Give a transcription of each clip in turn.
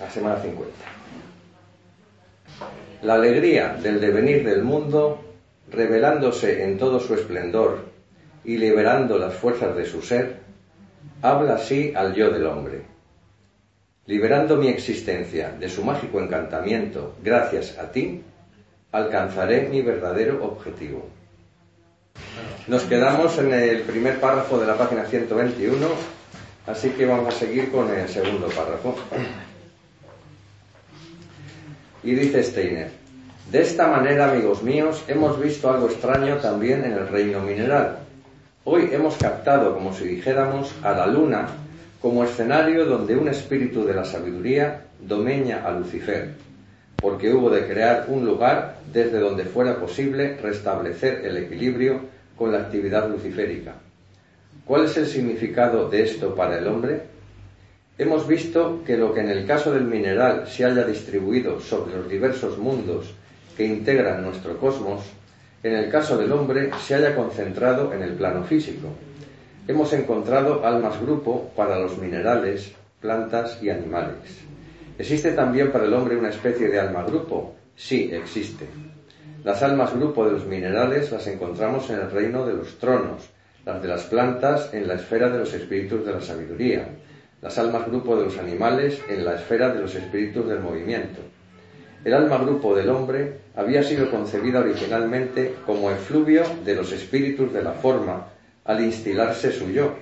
La semana 50. La alegría del devenir del mundo, revelándose en todo su esplendor y liberando las fuerzas de su ser, habla así al yo del hombre. Liberando mi existencia de su mágico encantamiento gracias a ti, alcanzaré mi verdadero objetivo. Nos quedamos en el primer párrafo de la página 121, así que vamos a seguir con el segundo párrafo. Y dice Steiner, de esta manera, amigos míos, hemos visto algo extraño también en el reino mineral. Hoy hemos captado, como si dijéramos, a la luna como escenario donde un espíritu de la sabiduría domeña a Lucifer, porque hubo de crear un lugar desde donde fuera posible restablecer el equilibrio con la actividad luciférica. ¿Cuál es el significado de esto para el hombre? Hemos visto que lo que en el caso del mineral se haya distribuido sobre los diversos mundos que integran nuestro cosmos, en el caso del hombre se haya concentrado en el plano físico. Hemos encontrado almas grupo para los minerales, plantas y animales. ¿Existe también para el hombre una especie de alma grupo? Sí, existe. Las almas grupo de los minerales las encontramos en el reino de los tronos, las de las plantas en la esfera de los espíritus de la sabiduría, las almas grupo de los animales en la esfera de los espíritus del movimiento. El alma grupo del hombre había sido concebida originalmente como efluvio de los espíritus de la forma al instilarse su yo.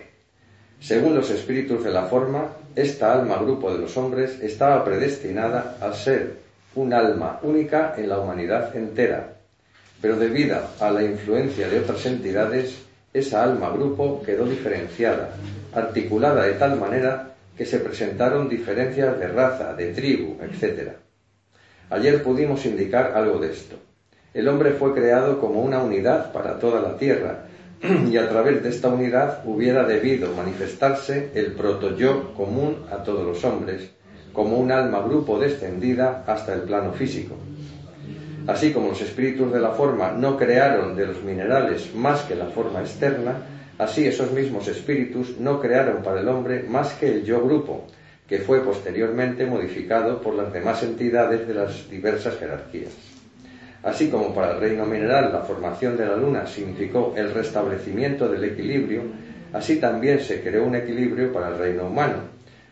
Según los espíritus de la forma, esta alma grupo de los hombres estaba predestinada a ser un alma única en la humanidad entera, pero debido a la influencia de otras entidades, esa alma grupo quedó diferenciada, articulada de tal manera que se presentaron diferencias de raza, de tribu, etc. Ayer pudimos indicar algo de esto. El hombre fue creado como una unidad para toda la tierra y a través de esta unidad hubiera debido manifestarse el proto-yo común a todos los hombres, como un alma grupo descendida hasta el plano físico. Así como los espíritus de la forma no crearon de los minerales más que la forma externa, Así esos mismos espíritus no crearon para el hombre más que el yo grupo, que fue posteriormente modificado por las demás entidades de las diversas jerarquías. Así como para el reino mineral la formación de la luna significó el restablecimiento del equilibrio, así también se creó un equilibrio para el reino humano,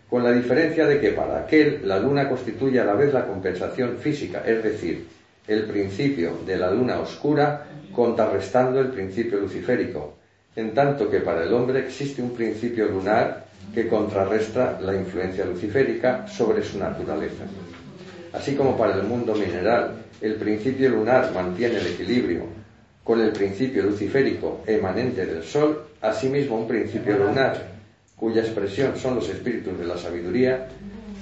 con la diferencia de que para aquel la luna constituye a la vez la compensación física, es decir, el principio de la luna oscura contrarrestando el principio luciférico, en tanto que para el hombre existe un principio lunar que contrarresta la influencia luciférica sobre su naturaleza. Así como para el mundo mineral el principio lunar mantiene el equilibrio con el principio luciférico emanente del Sol, asimismo un principio lunar, cuya expresión son los espíritus de la sabiduría,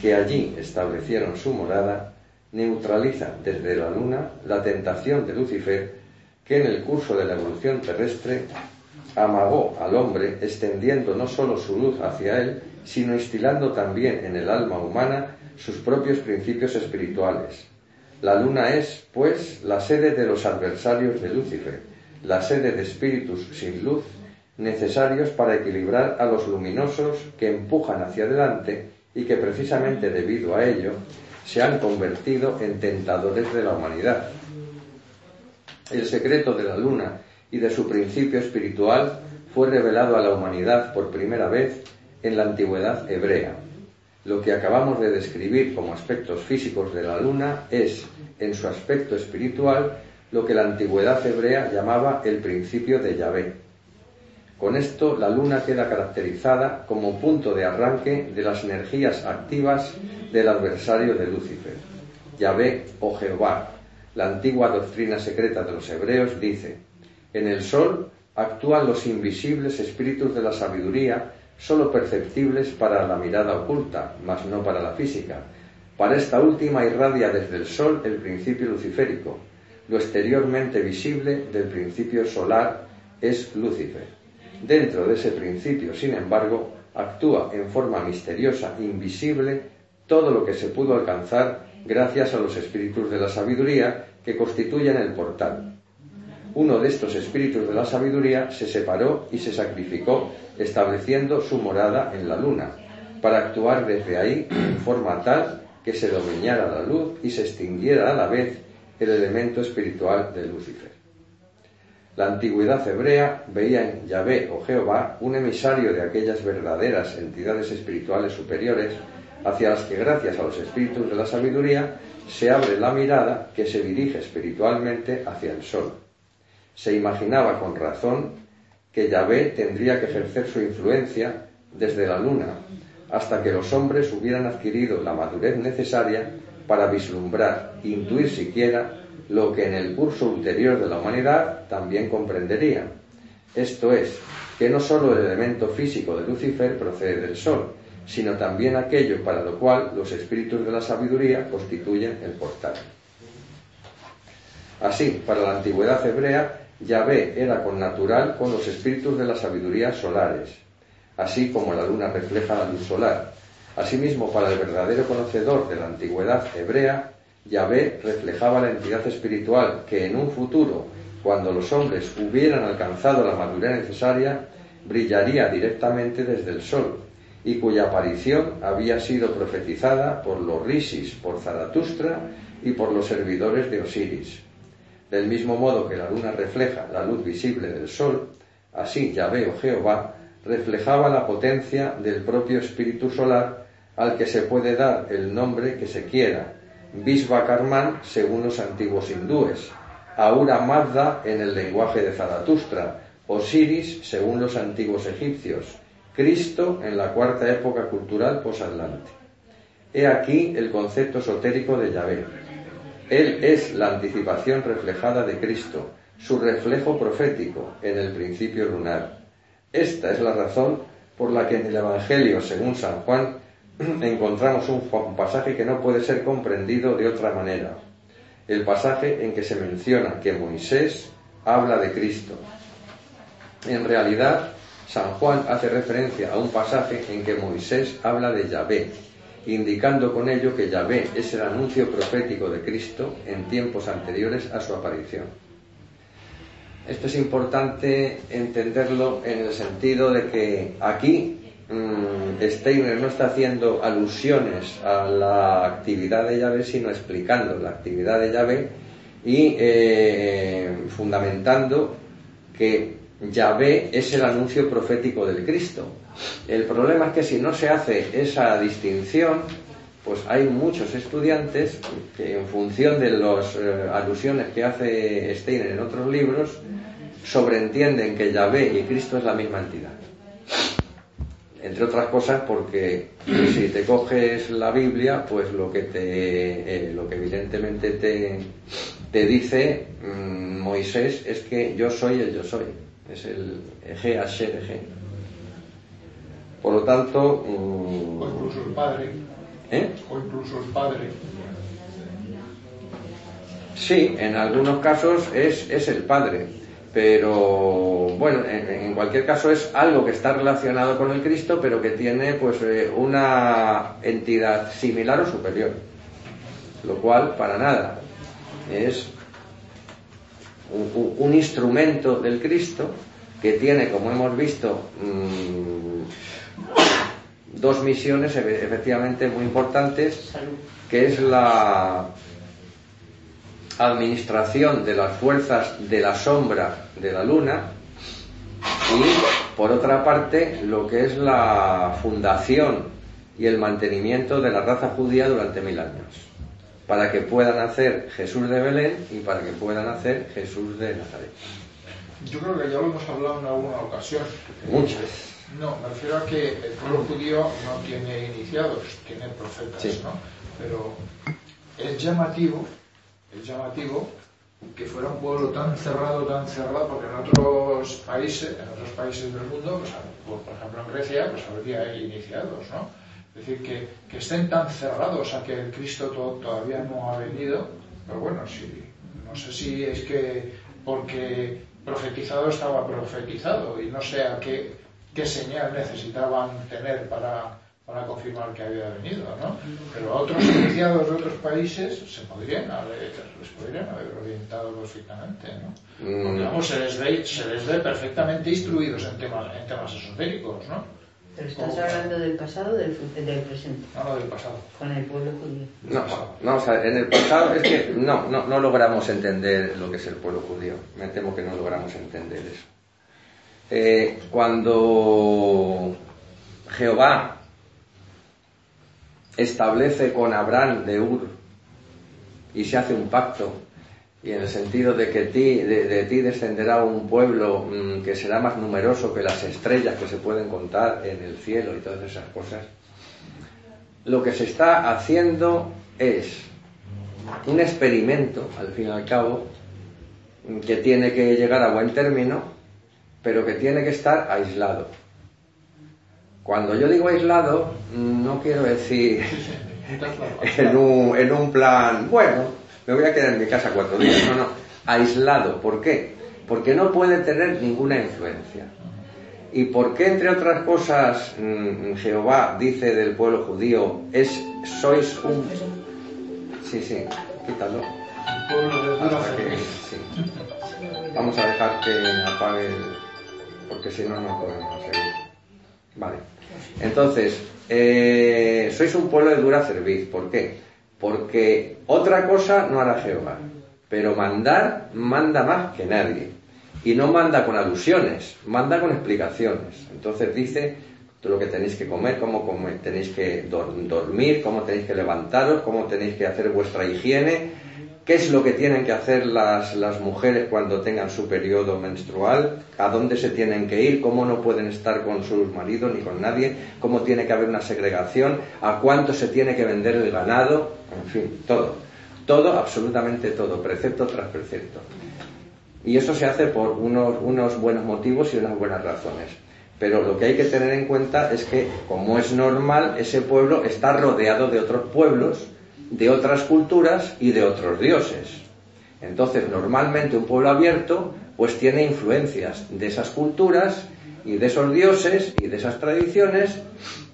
que allí establecieron su morada, neutraliza desde la Luna la tentación de Lucifer que en el curso de la evolución terrestre amagó al hombre, extendiendo no sólo su luz hacia él, sino instilando también en el alma humana sus propios principios espirituales. La luna es, pues, la sede de los adversarios de Lucifer, la sede de espíritus sin luz, necesarios para equilibrar a los luminosos que empujan hacia adelante y que precisamente debido a ello se han convertido en tentadores de la humanidad. El secreto de la luna y de su principio espiritual fue revelado a la humanidad por primera vez en la antigüedad hebrea. Lo que acabamos de describir como aspectos físicos de la luna es, en su aspecto espiritual, lo que la antigüedad hebrea llamaba el principio de Yahvé. Con esto, la luna queda caracterizada como punto de arranque de las energías activas del adversario de Lucifer. Yahvé o Jehová, la antigua doctrina secreta de los hebreos, dice, en el sol actúan los invisibles espíritus de la sabiduría, sólo perceptibles para la mirada oculta, mas no para la física. Para esta última irradia desde el sol el principio luciférico. Lo exteriormente visible del principio solar es Lucifer. Dentro de ese principio, sin embargo, actúa en forma misteriosa, invisible, todo lo que se pudo alcanzar gracias a los espíritus de la sabiduría que constituyen el portal uno de estos espíritus de la sabiduría se separó y se sacrificó, estableciendo su morada en la luna, para actuar desde ahí en forma tal que se dominara la luz y se extinguiera a la vez el elemento espiritual de Lucifer. La antigüedad hebrea veía en Yahvé o Jehová un emisario de aquellas verdaderas entidades espirituales superiores hacia las que gracias a los espíritus de la sabiduría se abre la mirada que se dirige espiritualmente hacia el sol. Se imaginaba con razón que Yahvé tendría que ejercer su influencia desde la luna hasta que los hombres hubieran adquirido la madurez necesaria para vislumbrar, intuir siquiera, lo que en el curso ulterior de la humanidad también comprendería. Esto es, que no sólo el elemento físico de Lucifer procede del Sol, sino también aquello para lo cual los espíritus de la sabiduría constituyen el portal. Así, para la antigüedad hebrea, Yahvé era con natural con los espíritus de la sabiduría solares, así como la luna refleja la luz solar. Asimismo, para el verdadero conocedor de la antigüedad hebrea, Yahvé reflejaba la entidad espiritual que en un futuro, cuando los hombres hubieran alcanzado la madurez necesaria, brillaría directamente desde el sol, y cuya aparición había sido profetizada por los Risis, por Zaratustra y por los servidores de Osiris. Del mismo modo que la luna refleja la luz visible del sol, así Yahvé o Jehová reflejaba la potencia del propio espíritu solar al que se puede dar el nombre que se quiera, Vishvakarman según los antiguos hindúes, Aura Mazda en el lenguaje de Zaratustra, Osiris según los antiguos egipcios, Cristo en la cuarta época cultural posatlante. He aquí el concepto esotérico de Yahvé. Él es la anticipación reflejada de Cristo, su reflejo profético en el principio lunar. Esta es la razón por la que en el Evangelio, según San Juan, encontramos un pasaje que no puede ser comprendido de otra manera. El pasaje en que se menciona que Moisés habla de Cristo. En realidad, San Juan hace referencia a un pasaje en que Moisés habla de Yahvé, indicando con ello que Yahvé es el anuncio profético de Cristo en tiempos anteriores a su aparición. Esto es importante entenderlo en el sentido de que aquí Mm, Steiner no está haciendo alusiones a la actividad de llave, sino explicando la actividad de llave y eh, fundamentando que Yahvé es el anuncio profético del Cristo. El problema es que si no se hace esa distinción, pues hay muchos estudiantes que en función de las eh, alusiones que hace Steiner en otros libros, sobreentienden que Yahvé y Cristo es la misma entidad entre otras cosas porque si te coges la Biblia, pues lo que te, eh, lo que evidentemente te, dice mm, Moisés es que yo soy el yo soy, es el Eje Asher Eje. Por lo tanto, mm, o incluso el padre, ¿eh? o incluso el padre. Sí, en algunos casos es, es el padre pero bueno, en, cualquier caso es algo que está relacionado con el Cristo, pero que tiene pues eh, una entidad similar o superior, lo cual para nada es un, instrumento del Cristo que tiene, como hemos visto, mm, dos misiones efectivamente muy importantes, que es la administración de las fuerzas de la sombra de la luna y por otra parte lo que es la fundación y el mantenimiento de la raza judía durante mil años para que puedan hacer Jesús de Belén y para que puedan hacer Jesús de Nazaret. Yo creo que ya lo hemos hablado en alguna ocasión. Muchas. No, me refiero a que el pueblo judío no tiene iniciados, tiene profetas, ¿no? Pero es llamativo es llamativo que fuera un pueblo tan cerrado, tan cerrado, porque en otros países, en otros países del mundo, pues, por ejemplo en Grecia, pues habría iniciados, ¿no? Es decir, que, que, estén tan cerrados a que el Cristo todavía no ha venido, pero bueno, sí, no sé si es que porque profetizado estaba profetizado y no sé a qué, qué señal necesitaban tener para, para confirmar que había venido, ¿no? Pero a otros iniciados de otros países se podrían haber, les podrían haber orientado perfectamente, ¿no? Porque, mm. vamos, se les ve, se les ve perfectamente instruidos en temas, en temas esotéricos, ¿no? Pero estás hablando del pasado o del, del presente. No, del pasado. Con el pueblo judío. No, no, o sea, en el pasado es que no, no, no logramos entender lo que es el pueblo judío. Me temo que no logramos entender eso. Eh, cuando Jehová establece con Abraham de Ur y se hace un pacto y en el sentido de que ti, de, ti descenderá un pueblo mm, que será más numeroso que las estrellas que se pueden contar en el cielo y todas esas cosas, lo que se está haciendo es un experimento, al fin y al cabo, que tiene que llegar a buen término, pero que tiene que estar aislado. Cuando yo digo aislado, no quiero decir en un, en un plan, bueno, me voy a quedar en mi casa cuatro días. No, no, aislado. ¿Por qué? Porque no puede tener ninguna influencia. ¿Y por qué, entre otras cosas, mm, Jehová dice del pueblo judío, es, sois un... Sí, sí, quítalo. Vamos a dejar que apague, porque si no, no podemos seguir. Vale. Entonces, eh, sois un pueblo de dura cerviz. ¿Por qué? Porque otra cosa no hará Jehová, pero mandar manda más que nadie. Y no manda con alusiones, manda con explicaciones. Entonces dice lo que tenéis que comer, cómo tenéis que dormir, cómo tenéis que levantaros, cómo tenéis que hacer vuestra higiene, qué es lo que tienen que hacer las, las, mujeres cuando tengan su periodo menstrual, a dónde se tienen que ir, cómo no pueden estar con sus maridos ni con nadie, cómo tiene que haber una segregación, a cuánto se tiene que vender el ganado, en fin, todo. Todo, absolutamente todo, precepto tras precepto. Y eso se hace por unos, unos buenos motivos y unas buenas razones. Pero lo que hay que tener en cuenta es que, como es normal, ese pueblo está rodeado de otros pueblos, de otras culturas y de otros dioses. Entonces, normalmente un pueblo abierto pues tiene influencias de esas culturas y de esos dioses y de esas tradiciones,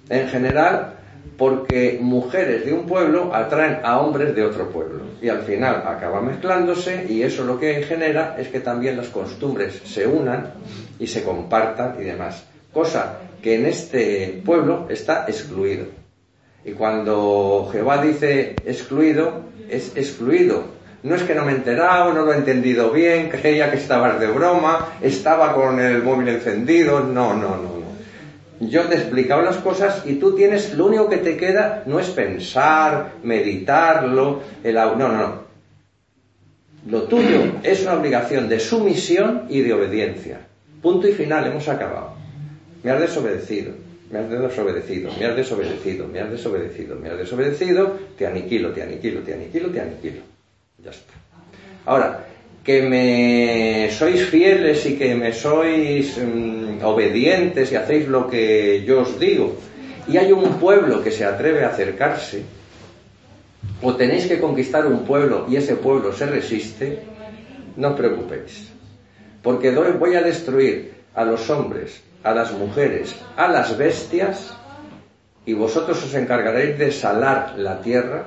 en general, porque mujeres de un pueblo atraen a hombres de otro pueblo. Y al final acaba mezclándose y eso lo que genera es que también las costumbres se unan y se compartan y demás. Cosa que en este pueblo está excluido. Y cuando Jehová dice excluido, es excluido. No es que no me he enterado, no lo he entendido bien, creía que estabas de broma, estaba con el móvil encendido. No, no, no. Yo te he explicado las cosas y tú tienes, lo único que te queda no es pensar, meditarlo, el, no, no, no. Lo tuyo es una obligación de sumisión y de obediencia. Punto y final, hemos acabado. Me has desobedecido me has desobedecido, me has desobedecido, me has desobedecido, me has desobedecido, te aniquilo, te aniquilo, te aniquilo, te aniquilo. Ya está. Ahora, que me sois fieles y que me sois mm, obedientes y hacéis lo que yo os digo, y hay un pueblo que se atreve a acercarse, o tenéis que conquistar un pueblo y ese pueblo se resiste, no os preocupéis, porque voy a destruir a los hombres a las mujeres, a las bestias, y vosotros os encargaréis de salar la tierra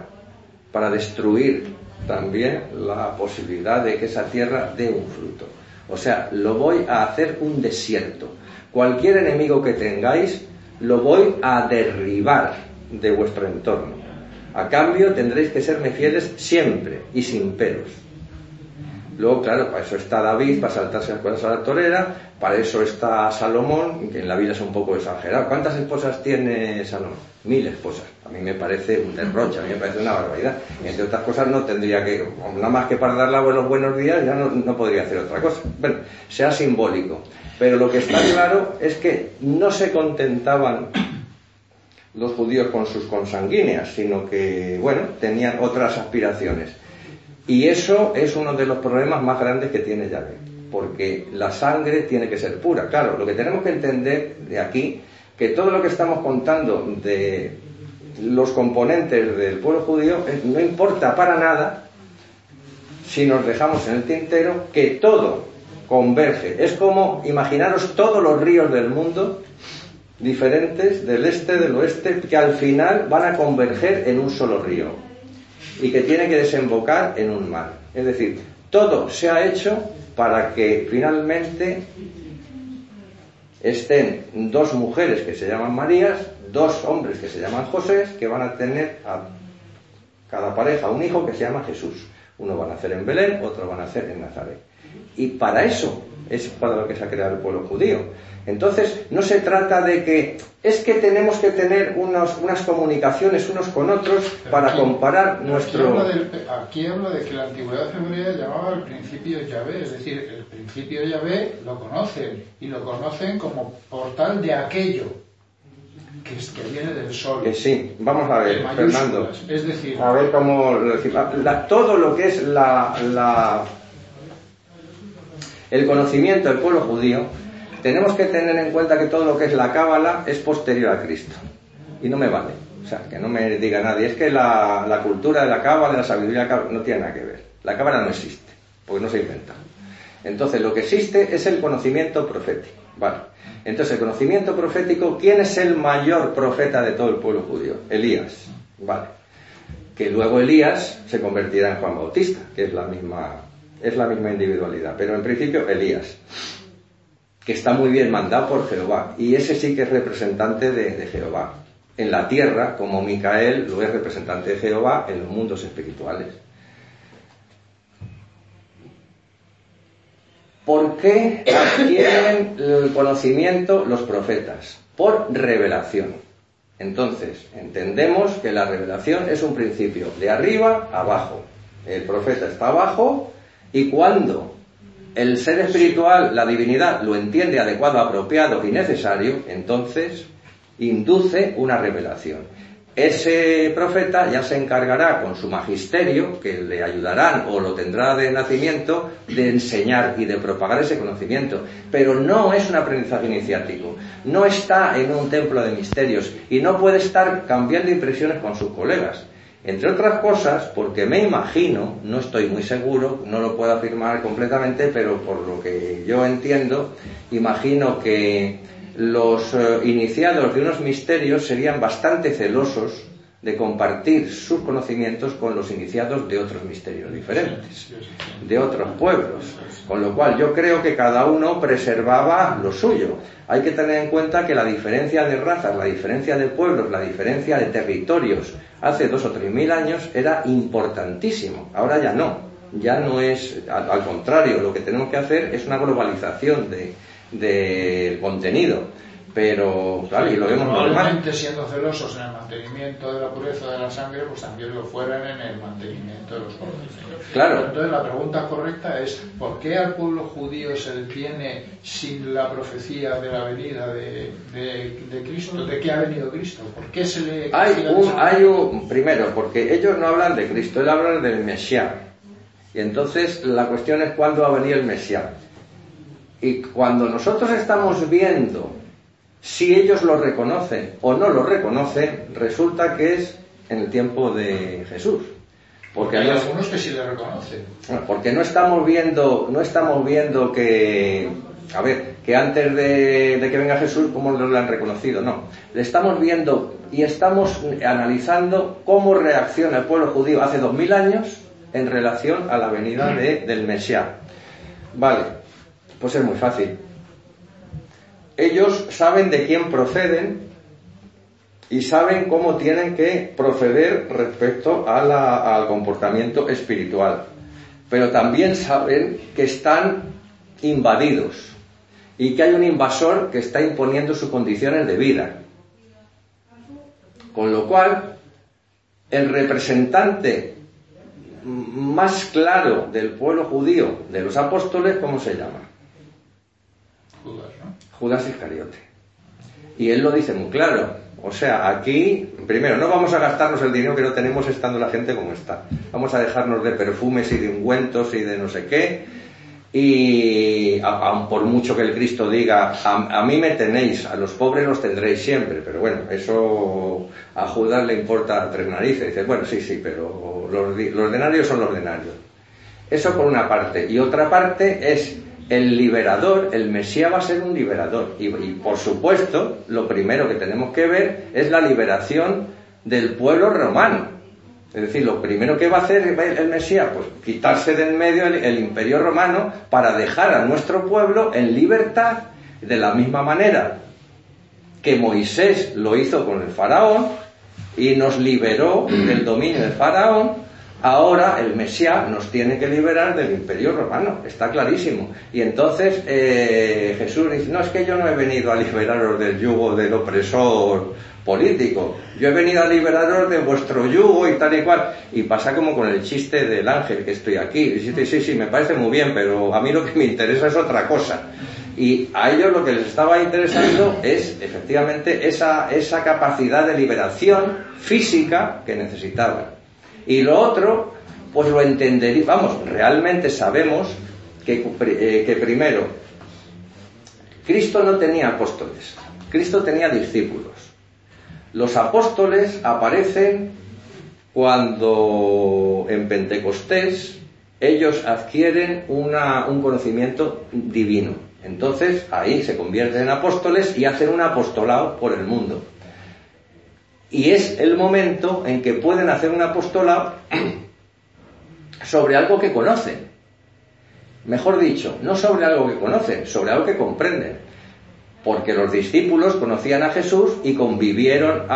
para destruir también la posibilidad de que esa tierra dé un fruto. O sea, lo voy a hacer un desierto. Cualquier enemigo que tengáis, lo voy a derribar de vuestro entorno. A cambio tendréis que serme fieles siempre y sin peros. Luego, claro, para eso está David, para saltarse las cosas a la torera, para eso está Salomón, que en la vida es un poco exagerado. ¿Cuántas esposas tiene Salomón? Mil esposas. A mí me parece un derroche, a mí me parece una barbaridad. Entre otras cosas no tendría que, nada más que para darle los buenos días, ya no, no podría hacer otra cosa. Bueno, sea simbólico. Pero lo que está claro es que no se contentaban los judíos con sus consanguíneas, sino que, bueno, tenían otras aspiraciones. Y eso es uno de los problemas más grandes que tiene Yahvé, porque la sangre tiene que ser pura. Claro, lo que tenemos que entender de aquí, que todo lo que estamos contando de los componentes del pueblo judío no importa para nada si nos dejamos en el tintero que todo converge. Es como imaginaros todos los ríos del mundo diferentes del este, del oeste, que al final van a converger en un solo río y que tiene que desembocar en un mar. Es decir, todo se ha hecho para que finalmente estén dos mujeres que se llaman Marías, dos hombres que se llaman José, que van a tener a cada pareja un hijo que se llama Jesús. Uno va a nacer en Belén, otro va a nacer en Nazaret. Y para eso es para lo que se ha creado el pueblo judío. Entonces, no se trata de que es que tenemos que tener unos, unas comunicaciones unos con otros para comparar nuestro... Aquí habla, de que la antigüedad hebrea llamaba el principio Yahvé, es decir, el principio Yahvé lo conocen y lo conocen como portal de aquello que, es, que viene del sol. Que sí, vamos a ver, Fernando. Es decir, a ver cómo todo lo que es la, la el conocimiento del pueblo judío tenemos que tener en cuenta que todo lo que es la cábala es posterior a Cristo. Y no me vale. O sea, que no me diga nadie, es que la, cultura de la cábala, de la sabiduría de la cábala, no tiene nada que ver. La cábala no existe, porque no se inventa. Entonces, lo que existe es el conocimiento profético. Vale. Entonces, el conocimiento profético, ¿quién es el mayor profeta de todo el pueblo judío? Elías. Vale. Que luego Elías se convertirá en Juan Bautista, que es la misma, es la misma individualidad. Pero en principio, Elías que está muy bien mandado por Jehová. Y ese sí que es representante de, Jehová. En la tierra, como Micael lo es representante de Jehová en los mundos espirituales. ¿Por qué adquieren el conocimiento los profetas? Por revelación. Entonces, entendemos que la revelación es un principio de arriba a abajo. El profeta está abajo y cuando el ser espiritual, la divinidad, lo entiende adecuado, apropiado y necesario, entonces induce una revelación. Ese profeta ya se encargará con su magisterio, que le ayudarán o lo tendrá de nacimiento, de enseñar y de propagar ese conocimiento. Pero no es un aprendizaje iniciático, no está en un templo de misterios y no puede estar cambiando impresiones con sus colegas. Entre otras cosas, porque me imagino, no estoy muy seguro, no lo puedo afirmar completamente, pero por lo que yo entiendo, imagino que los eh, iniciados de unos misterios serían bastante celosos de compartir sus conocimientos con los iniciados de otros misterios diferentes, de otros pueblos. Con lo cual yo creo que cada uno preservaba lo suyo. Hay que tener en cuenta que la diferencia de razas, la diferencia de pueblos, la diferencia de territorios, hace dos o tres mil años era importantísimo. Ahora ya no. Ya no es, al, contrario, lo que tenemos que hacer es una globalización del de contenido pero claro, y lo vemos Probablemente siendo celosos en el mantenimiento de la pureza de la sangre, pues también lo fueran en el mantenimiento de los conocimientos. Claro. Entonces la pregunta correcta es, ¿por qué al pueblo judío se le tiene sin la profecía de la venida de, de, Cristo? ¿De qué ha venido Cristo? ¿Por qué se le... Hay un, hay un, primero, porque ellos no hablan de Cristo, ellos hablan del Mesías. Y entonces la cuestión es cuándo va a venir el Mesías. Y cuando nosotros estamos viendo si ellos lo reconocen o no lo reconocen, resulta que es en el tiempo de Jesús. Porque hay algunos que sí le reconocen. Porque no estamos viendo, no estamos viendo que, a ver, que antes de, que venga Jesús, cómo lo han reconocido, no. Le estamos viendo y estamos analizando cómo reacciona el pueblo judío hace dos mil años en relación a la venida del Mesías. Vale, pues es muy fácil ellos saben de quién proceden y saben cómo tienen que proceder respecto al comportamiento espiritual. Pero también saben que están invadidos y que hay un invasor que está imponiendo sus condiciones de vida. Con lo cual, el representante más claro del pueblo judío, de los apóstoles, ¿cómo se llama? Judas Iscariote. Y él lo dice muy claro. O sea, aquí, primero, no vamos a gastarnos el dinero que no tenemos estando la gente como está. Vamos a dejarnos de perfumes y de ungüentos y de no sé qué. Y aun por mucho que el Cristo diga, a, mí me tenéis, a los pobres los tendréis siempre. Pero bueno, eso a Judas le importa tres narices. Dice, bueno, sí, sí, pero los, los denarios son los denarios. Eso por una parte. Y otra parte es el liberador, el Mesías va a ser un liberador. Y, por supuesto, lo primero que tenemos que ver es la liberación del pueblo romano. Es decir, lo primero que va a hacer el Mesías, pues quitarse del medio el, imperio romano para dejar a nuestro pueblo en libertad De la misma manera que Moisés lo hizo con el faraón y nos liberó del dominio del faraón, ahora el Mesías nos tiene que liberar del imperio romano, está clarísimo. Y entonces eh, Jesús dice, no es que yo no he venido a liberaros del yugo del opresor político, yo he venido a liberaros de vuestro yugo y tal y cual. Y pasa como con el chiste del ángel que estoy aquí. Y sí, sí, me parece muy bien, pero a mí lo que me interesa es otra cosa. Y a ellos lo que les estaba interesando es efectivamente esa, esa capacidad de liberación física que necesitaban. Y lo otro, pues lo entendería, vamos, realmente sabemos eh, que primero, Cristo no tenía apóstoles, Cristo tenía discípulos. Los apóstoles aparecen cuando en Pentecostés ellos adquieren un conocimiento divino. Entonces ahí se convierten en apóstoles y hacen un apostolado por el mundo. Y es el momento en que pueden hacer un apostolado sobre algo que conocen. Mejor dicho, no sobre algo que conocen, sobre algo que comprenden. Porque los discípulos conocían a Jesús y convivieron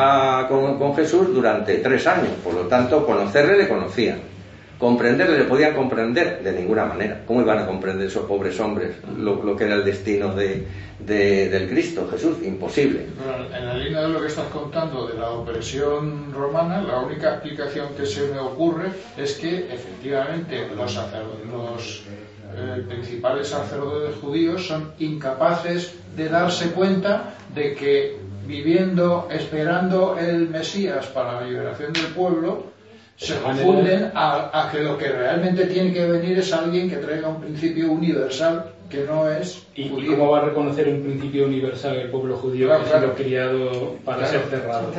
con, con Jesús durante tres años. Por lo tanto, conocerle le conocían. ¿Comprenderle? ¿Le podían comprender? De ninguna manera. ¿Cómo iban a comprender esos pobres hombres lo, que era el destino de, del Cristo, Jesús? Imposible. en la línea de lo que estás contando de la opresión romana, la única explicación que se me ocurre es que efectivamente los, los eh, principales sacerdotes judíos son incapaces de darse cuenta de que viviendo, esperando el Mesías para la liberación del pueblo, se confunden a, que lo que realmente tiene que venir es alguien que traiga un principio universal que no es ¿Y cómo va a reconocer un principio universal el pueblo judío que ha sido criado para ser cerrado?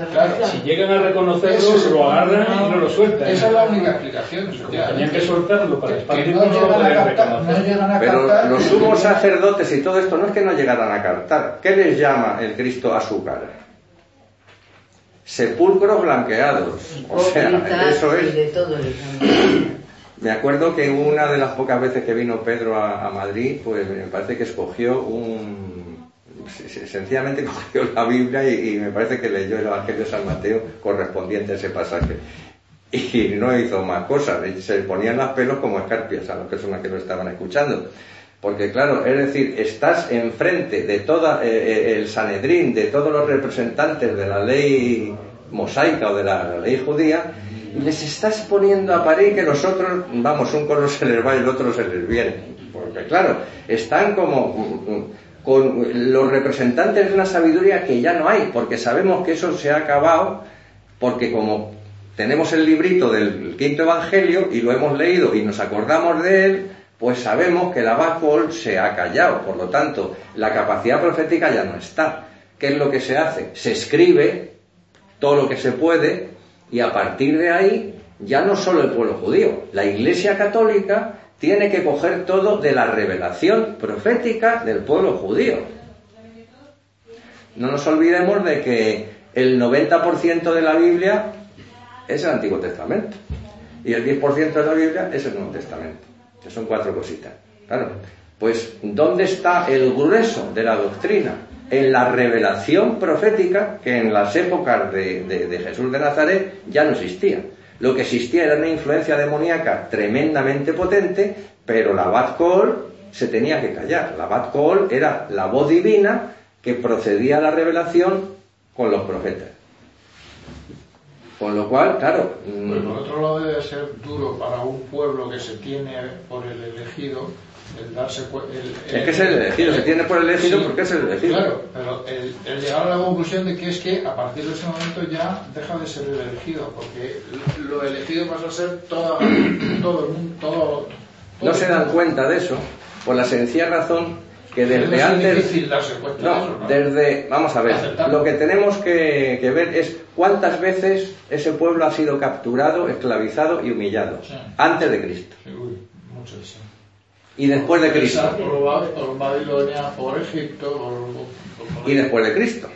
Si llegan a reconocerlo, lo agarran y no lo sueltan. Esa es la única explicación. Tenían que soltarlo para expandirlo, no, no Pero los sumos sacerdotes y todo esto no es que no llegaran a cartar. ¿Qué les llama el Cristo a su cara? Sepulcros blanqueados. O sea, eso es. Me acuerdo que una de las pocas veces que vino Pedro a, Madrid, pues me parece que escogió un. Sencillamente cogió la Biblia y, me parece que leyó el Evangelio de San Mateo correspondiente a ese pasaje. Y no hizo más cosas, se ponían las pelos como escarpias a las personas que lo estaban escuchando. Porque claro, es decir, estás enfrente de todo eh, eh, el Sanedrín, de todos los representantes de la ley mosaica o de la, ley judía, y les estás poniendo a parir que nosotros, vamos, un color se les va y el otro se les viene. Porque claro, están como mm, mm, con los representantes de una sabiduría que ya no hay, porque sabemos que eso se ha acabado, porque como tenemos el librito del quinto evangelio y lo hemos leído y nos acordamos de él, pues sabemos que la Bacol se ha callado, por lo tanto, la capacidad profética ya no está. ¿Qué es lo que se hace? Se escribe todo lo que se puede y a partir de ahí ya no solo el pueblo judío, la Iglesia católica tiene que coger todo de la revelación profética del pueblo judío. No nos olvidemos de que el 90% de la Biblia es el Antiguo Testamento y el 10% de la Biblia es el Nuevo Testamento son cuatro cositas. Claro, pues ¿dónde está el grueso de la doctrina? En la revelación profética que en las épocas de, Jesús de Nazaret ya no existía. Lo que existía era una influencia demoníaca tremendamente potente, pero la Bat se tenía que callar. La Bat era la voz divina que procedía a la revelación con los profetas. Con lo cual, claro. Pues por otro lado debe ser duro para un pueblo que se tiene por el elegido el darse el, es que es el elegido, se tiene por el elegido porque es el elegido. Claro, pero el, llegar a la conclusión de que es que a partir de ese momento ya deja de ser el elegido, porque lo elegido pasa a ser todo el mundo, todo no se dan cuenta de eso por la sencilla razón que desde antes no, desde vamos a ver lo que tenemos que, ver es cuántas veces ese pueblo ha sido capturado esclavizado y humillado antes de Cristo. Y después de Cristo. por Egipto y después de Cristo.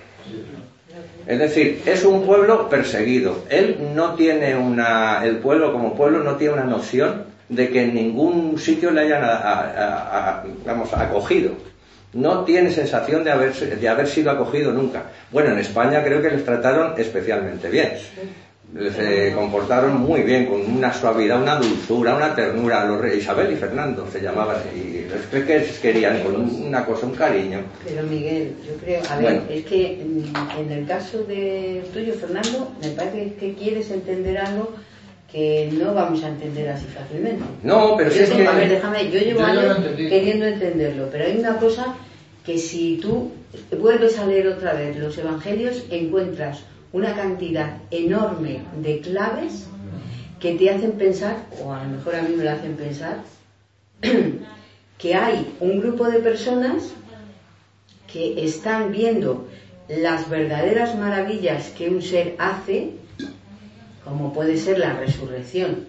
Es decir, es un pueblo perseguido. Él no tiene una, el pueblo como pueblo no tiene una noción de que en ningún sitio le hayan vamos, acogido. no tiene sensación de haber, de haber sido acogido nunca. Bueno, en España creo que les trataron especialmente bien se comportaron muy bien, con una suavidad, una dulzura, una ternura. Los reyes Isabel y Fernando se llamaban, y es que querían con una cosa, un cariño. Pero Miguel, yo creo, a ver, es que en el caso de tuyo, Fernando, me parece que quieres entender algo que no vamos a entender así fácilmente. No, pero si es que... A ver, déjame, yo llevo años queriendo entenderlo, pero hay una cosa que si tú vuelves a leer otra vez los evangelios, encuentras una cantidad enorme de claves que te hacen pensar, o a lo mejor a mí me lo hacen pensar, que hay un grupo de personas que están viendo las verdaderas maravillas que un ser hace, como puede ser la resurrección,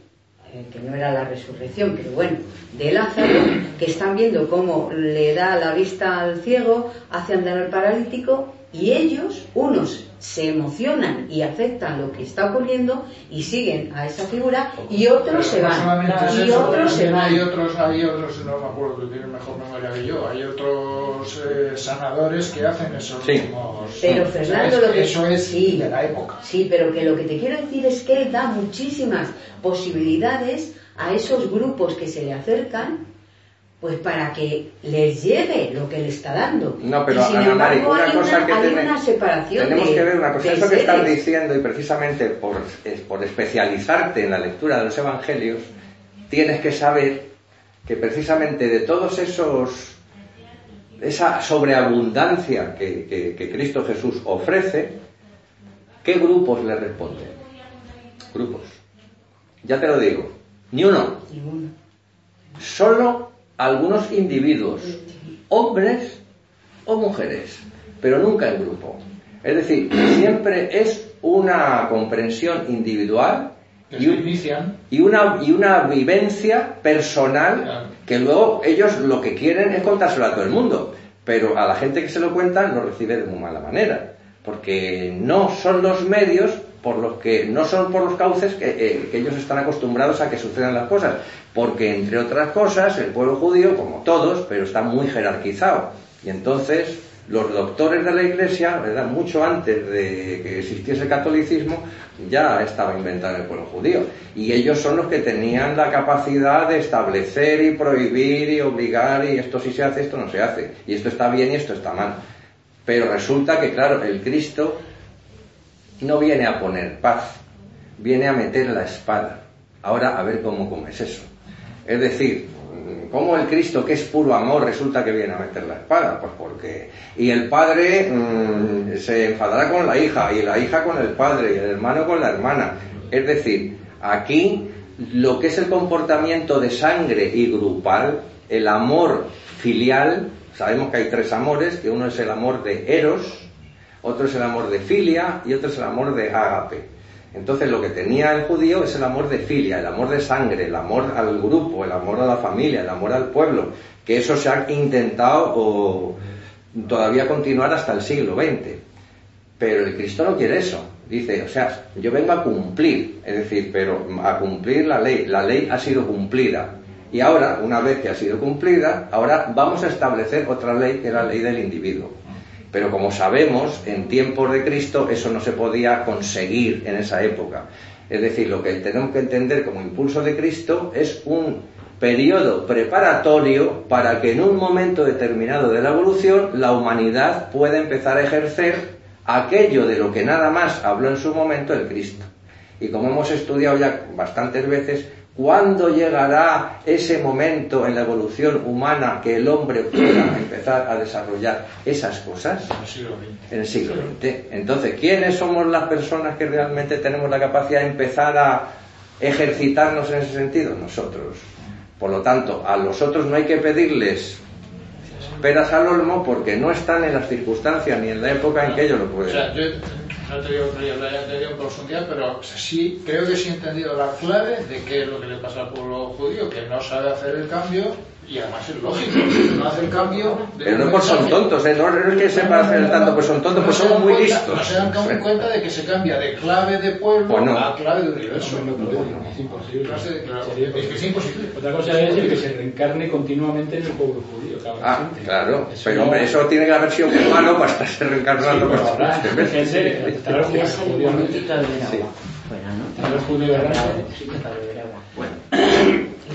eh, que no era la resurrección, pero bueno, de Lázaro, que están viendo cómo le da la vista al ciego, hace andar al paralítico, y ellos, unos se emocionan y aceptan lo que está ocurriendo y siguen a esa figura y otros se van. y otros se van. hay otros hay otros no me acuerdo que tienen mejor memoria que yo hay otros eh, sanadores que hacen esos mismos pero Fernando lo que eso es sí, de la época. Sí pero que lo que te quiero decir es que él da muchísimas posibilidades a esos grupos que se le acercan pues para que les llegue lo que le está dando. No, pero sin Ana María, una cosa que hay una separación tenemos que ver una cosa. Eso que estás diciendo y precisamente por, por especializarte en la lectura de los evangelios, tienes que saber que precisamente de todos esos esa sobreabundancia que, que, Cristo Jesús ofrece, ¿qué grupos le responden? Grupos. Ya te lo digo, ni uno. Ni uno. Solo algunos individuos, hombres o mujeres, pero nunca en grupo. Es decir, siempre es una comprensión individual y, y, una, y una vivencia personal que luego ellos lo que quieren es contárselo a todo el mundo, pero a la gente que se lo cuenta lo recibe de muy mala manera, porque no son los medios por los que no son por los cauces eh, que, ellos están acostumbrados a que sucedan las cosas, porque entre otras cosas el pueblo judío, como todos, pero está muy jerarquizado. Y entonces los doctores de la Iglesia, ¿verdad? mucho antes de que existiese el catolicismo, ya estaba inventado el pueblo judío. Y ellos son los que tenían la capacidad de establecer y prohibir y obligar y esto sí se hace, esto no se hace. Y esto está bien y esto está mal. Pero resulta que, claro, el Cristo no viene a poner paz, viene a meter la espada. Ahora a ver cómo, cómo es eso. Es decir, ¿cómo el Cristo que es puro amor resulta que viene a meter la espada? Pues porque... Y el padre mm, se enfadará con la hija, y la hija con el padre, y el hermano con la hermana. Es decir, aquí lo que es el comportamiento de sangre y grupal, el amor filial, sabemos que hay tres amores, que uno es el amor de Eros, otro es el amor de filia y otro es el amor de ágape. Entonces lo que tenía el judío es el amor de filia, el amor de sangre, el amor al grupo, el amor a la familia, el amor al pueblo, que eso se ha intentado o todavía continuar hasta el siglo XX. Pero el Cristo no quiere eso. Dice, o sea, yo vengo a cumplir, es decir, pero a cumplir la ley. La ley ha sido cumplida. Y ahora, una vez que ha sido cumplida, ahora vamos a establecer otra ley que es la ley del individuo. Pero como sabemos, en tiempos de Cristo eso no se podía conseguir en esa época. Es decir, lo que tenemos que entender como impulso de Cristo es un periodo preparatorio para que en un momento determinado de la evolución la humanidad pueda empezar a ejercer aquello de lo que nada más habló en su momento el Cristo. Y como hemos estudiado ya bastantes veces, ¿Cuándo llegará ese momento en la evolución humana que el hombre pueda empezar a desarrollar esas cosas? En el siglo XX. En el siglo XX. Entonces, ¿quiénes somos las personas que realmente tenemos la capacidad de empezar a ejercitarnos en ese sentido? Nosotros. Por lo tanto, a los otros no hay que pedirles peras al olmo porque no están en las circunstancias ni en la época en que ellos lo pueden. O sea, yo no te digo que lo haya entendido en profundidad, pero sí, creo que sí he entendido la clave de qué es lo que le pasa al pueblo judío, que no sabe hacer el cambio y además es lógico, no hace el cambio. Pero no pues son tontos, ¿eh? no, es que sepan hacer el tanto, pues son tontos, pues son muy listos. No se dan cuenta de que se cambia de clave de pueblo pues a clave de universo. No, es imposible. es que es imposible. Otra cosa es el que se reencarne continuamente en el pueblo judío. Ah, claro. pero hombre, eso tiene que haber sido humano para estarse reencarnando. Sí, gente, estará que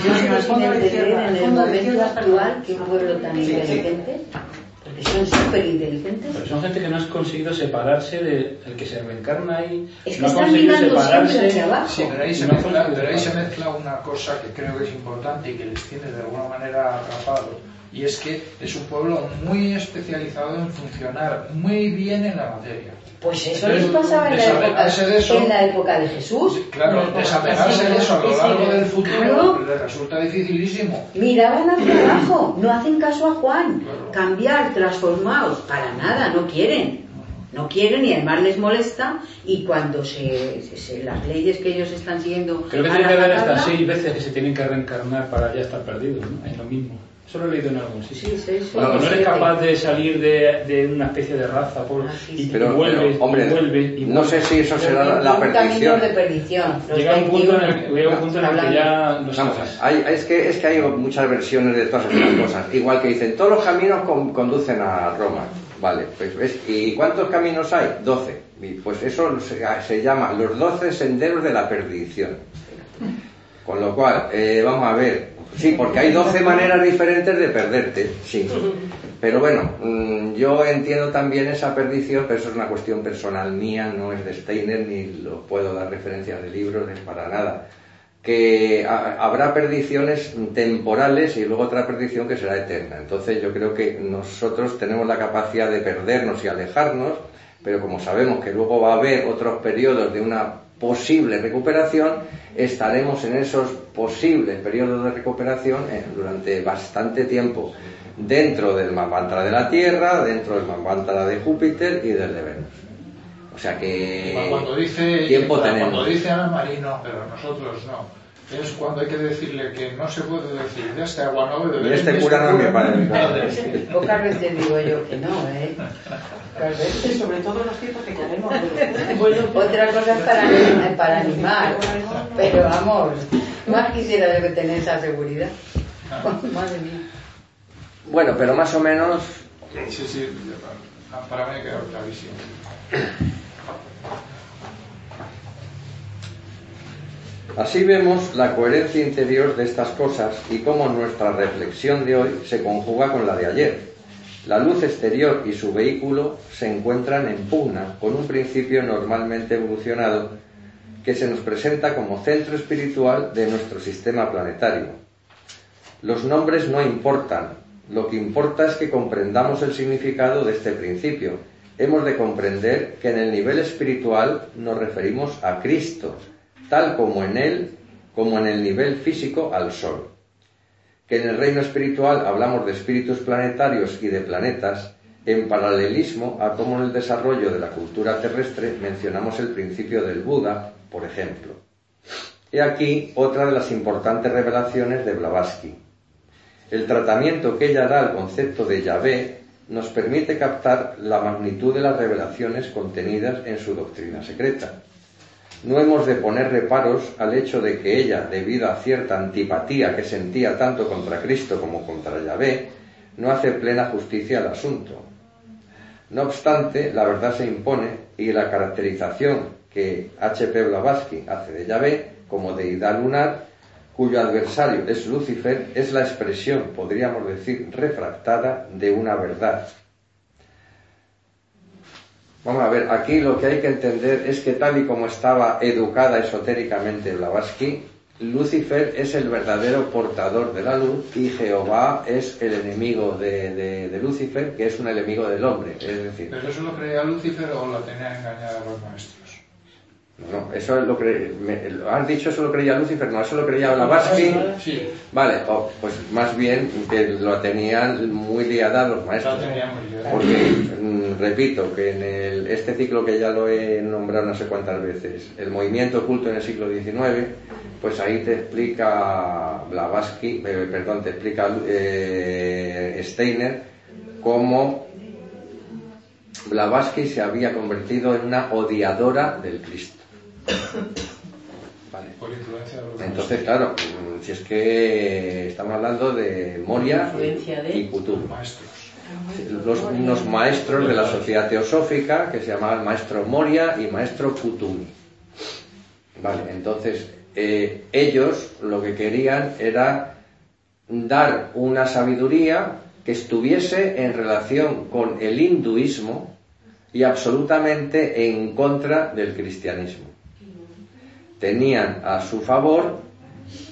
Yo no sin entender en el momento actual que un pueblo tan inteligente, porque son súper inteligentes. Pero son gente que no ha conseguido separarse del que se reencarna ahí. Es que no están mirando separarse. Hacia abajo. Sí, pero ahí, se mezcla, pero ahí se mezcla una cosa que creo que es importante y que les tiene de alguna manera atrapados. Y es que es un pueblo muy especializado en funcionar muy bien en la materia. Pues eso les pasaba en la, época, de en la época de Jesús. Claro, desapegarse de eso a lo largo del futuro les resulta dificilísimo. Miraban hacia abajo, no hacen caso a Juan. Cambiar, transformados, para nada, no quieren. No quieren y además les molesta y cuando se, las leyes que ellos están siguiendo... Creo que tiene que ver hasta seis veces que se tienen que reencarnar para ya estar perdidos, ¿no? Es lo mismo. Eso lo he leído en algún sitio. Sí, sí, sí, Cuando no eres capaz de salir de, de una especie de raza por, ah, y, pero, vuelves, hombre, y vuelves, y no sé si eso será la, la perdición. de perdición. Llega un punto en el, llega un punto en el que ya no sabes. Hay, es, que, es que hay muchas versiones de todas estas cosas. Igual que dicen, todos los caminos conducen a Roma. Vale, pues ¿y cuántos caminos hay? Doce. Pues eso se, se llama los doce senderos de la perdición. Con lo cual, eh, vamos a ver, Sí, porque hay 12 maneras diferentes de perderte, sí. Pero bueno, mm, yo entiendo también esa perdición, pero eso es una cuestión personal mía, no es de Steiner, ni lo puedo dar referencias de libros, ni para nada. Que habrá perdiciones temporales y luego otra perdición que será eterna. Entonces yo creo que nosotros tenemos la capacidad de perdernos y alejarnos, pero como sabemos que luego va a haber otros periodos de una posible recuperación, estaremos en esos posibles periodos de recuperación eh, durante bastante tiempo dentro del Manvantara de la Tierra, dentro del Manvantara de Júpiter y del de Venus. O sea que cuando dice, tiempo tenemos. Cuando dice Ana Marino, pero nosotros no es cuando hay que decirle que no se puede decir de este agua no bebe. Y este cura no me padre. Pocas veces digo yo que no, ¿eh? Pocas veces, sobre todo en los tiempos que queremos. Bueno, otra cosa es para, para animar, pero vamos, más quisiera tener esa seguridad. Madre mía. Bueno, pero más o menos. Sí, sí, para mí ha quedado clarísimo. Así vemos la coherencia interior de estas cosas y cómo nuestra reflexión de hoy se conjuga con la de ayer. La luz exterior y su vehículo se encuentran en pugna con un principio normalmente evolucionado que se nos presenta como centro espiritual de nuestro sistema planetario. Los nombres no importan, lo que importa es que comprendamos el significado de este principio. Hemos de comprender que en el nivel espiritual nos referimos a Cristo, tal como en él, como en el nivel físico al Sol. Que en el reino espiritual hablamos de espíritus planetarios y de planetas, en paralelismo a cómo en el desarrollo de la cultura terrestre mencionamos el principio del Buda, por ejemplo. He aquí otra de las importantes revelaciones de Blavatsky. El tratamiento que ella da al concepto de Yahvé nos permite captar la magnitud de las revelaciones contenidas en su doctrina secreta no hemos de poner reparos al hecho de que ella, debido a cierta antipatía que sentía tanto contra Cristo como contra Yahvé, no hace plena justicia al asunto. No obstante, la verdad se impone y la caracterización que H.P. Blavatsky hace de Yahvé como deidad lunar, cuyo adversario es Lucifer, es la expresión, podríamos decir, refractada de una verdad, Vamos a ver, aquí lo que hay que entender es que tal y como estaba educada esotéricamente Blavatsky, Lucifer es el verdadero portador de la luz y Jehová es el enemigo de, Lucifer, que es un enemigo del hombre. Es decir, ¿Pero eso lo creía Lucifer o lo tenía engañada los maestros? No, eso es lo que has dicho, eso lo creía Lucifer, no, eso lo creía Blavatsky. Sí. Vale, pues más bien que lo tenían muy liada los maestros. Porque, mm, repito, que en el, este ciclo que ya lo he nombrado no sé cuántas veces, el movimiento oculto en el siglo XIX, pues ahí te explica Blavatsky, eh, perdón, te explica eh, Steiner cómo Blavatsky se había convertido en una odiadora del Cristo. Entonces, claro, si es que estamos hablando de Moria y Kutum. Los, unos maestros de la sociedad teosófica que se llamaban maestro Moria y maestro Kutumi. Vale, entonces eh, ellos lo que querían era dar una sabiduría que estuviese en relación con el hinduismo y absolutamente en contra del cristianismo tenían a su favor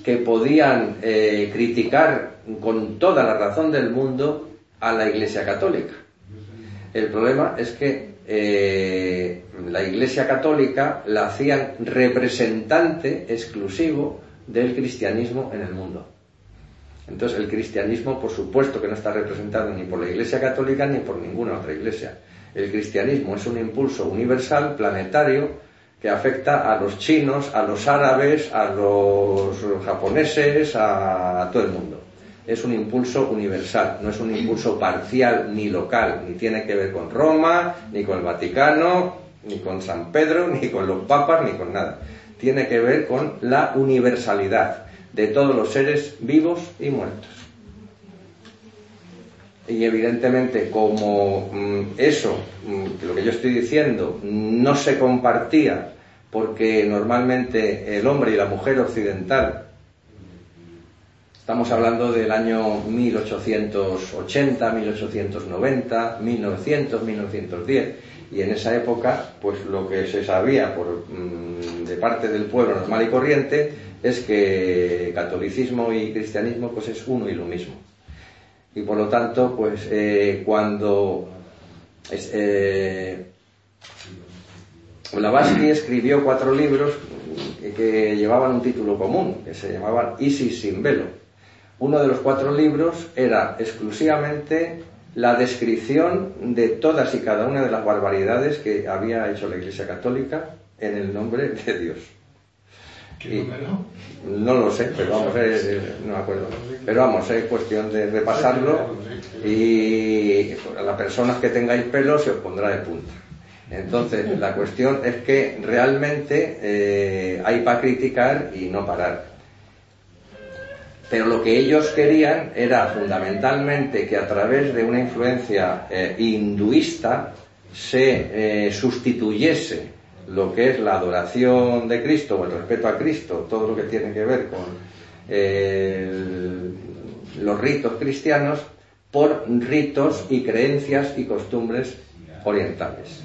que podían eh, criticar con toda la razón del mundo a la Iglesia Católica. El problema es que eh, la Iglesia Católica la hacían representante exclusivo del cristianismo en el mundo. Entonces el cristianismo, por supuesto que no está representado ni por la Iglesia Católica ni por ninguna otra iglesia. El cristianismo es un impulso universal, planetario, que afecta a los chinos, a los árabes, a los japoneses, a, todo el mundo. Es un impulso universal, no es un impulso parcial ni local, ni tiene que ver con Roma, ni con el Vaticano, ni con San Pedro, ni con los papas, ni con nada. Tiene que ver con la universalidad de todos los seres vivos y muertos. Y evidentemente, como mm, eso, mm, lo que yo estoy diciendo, no se compartía porque normalmente el hombre y la mujer occidental, estamos hablando del año 1880, 1890, 1900, 1910, y en esa época, pues lo que se sabía por, mm, de parte del pueblo normal y corriente es que catolicismo y cristianismo pues es uno y lo mismo. Y por lo tanto, pues eh, cuando eh, Blavatsky escribió cuatro libros que llevaban un título común, que se llamaban Isis sin velo. Uno de los cuatro libros era exclusivamente la descripción de todas y cada una de las barbaridades que había hecho la Iglesia Católica en el nombre de Dios. ¿Qué número? No lo sé, pero vamos, no me acuerdo. Pero vamos, es cuestión de repasarlo y a las personas que tengáis pelo se os pondrá de punta. Entonces, la cuestión es que realmente eh, hay para criticar y no parar. Pero lo que ellos querían era fundamentalmente que a través de una influencia eh, hinduista se eh, sustituyese lo que es la adoración de Cristo o el respeto a Cristo, todo lo que tiene que ver con los ritos cristianos, por ritos y creencias y costumbres orientales.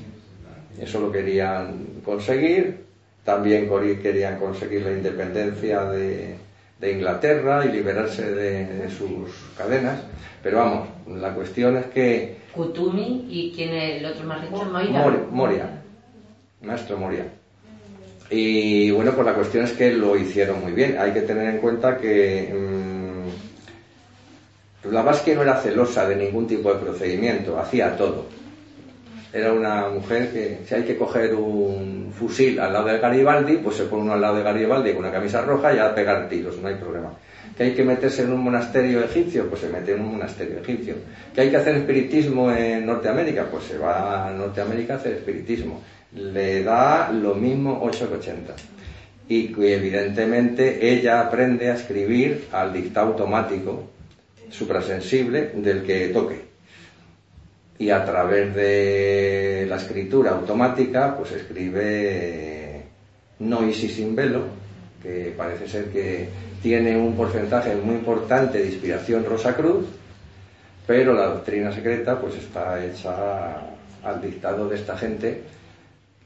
Eso lo querían conseguir. También querían conseguir la independencia de, Inglaterra y liberarse de, sus cadenas. Pero vamos, la cuestión es que... Kutumi y quién es el otro más rico, Moria. Moria. Maestro Moria. Y bueno, pues la cuestión es que lo hicieron muy bien. Hay que tener en cuenta que mmm, que no era celosa de ningún tipo de procedimiento, hacía todo era una mujer que si hay que coger un fusil al lado de Garibaldi, pues se pone uno al lado de Garibaldi con una camisa roja y a pegar tiros, no hay problema. Que hay que meterse en un monasterio egipcio, pues se mete en un monasterio egipcio. Que hay que hacer espiritismo en Norteamérica, pues se va a Norteamérica a hacer espiritismo. Le da lo mismo 8 que 80. Y evidentemente ella aprende a escribir al dictado automático suprasensible del que toque y a través de la escritura automática pues escribe no y sin velo que parece ser que tiene un porcentaje muy importante de inspiración Rosa Cruz pero la doctrina secreta pues está hecha al dictado de esta gente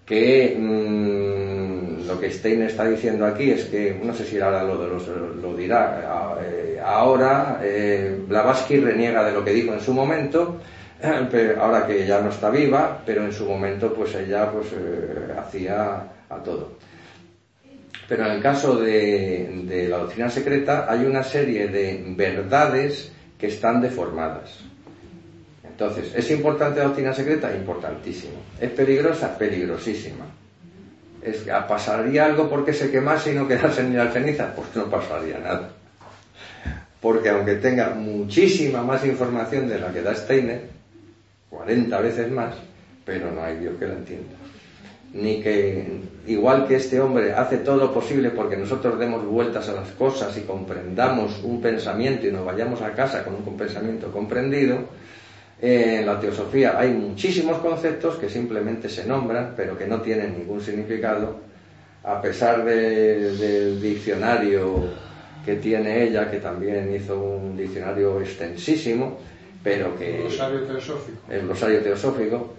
que mm, lo que Stein está diciendo aquí es que, no sé si ahora lo, lo, dirá, eh, ahora eh, Blavatsky reniega de lo que dijo en su momento, ahora que ya no está viva, pero en su momento pues ella pues eh, hacía a todo. Pero en el caso de, la doctrina secreta hay una serie de verdades que están deformadas. Entonces, ¿es importante la doctrina secreta? Importantísimo. ¿Es peligrosa? Peligrosísima. ¿Es, ¿Pasaría algo porque se quemase y no quedase ni la ceniza? Pues no pasaría nada. Porque aunque tenga muchísima más información de la que da Steiner, 40 veces más, pero no hay Dios que la entienda. Ni que, igual que este hombre hace todo lo posible porque nosotros demos vueltas a las cosas y comprendamos un pensamiento y nos vayamos a casa con un pensamiento comprendido, en la teosofía hay muchísimos conceptos que simplemente se nombran, pero que no tienen ningún significado, a pesar del diccionario que tiene ella, que también hizo un diccionario extensísimo, pero que... El glosario teosófico. El glosario teosófico,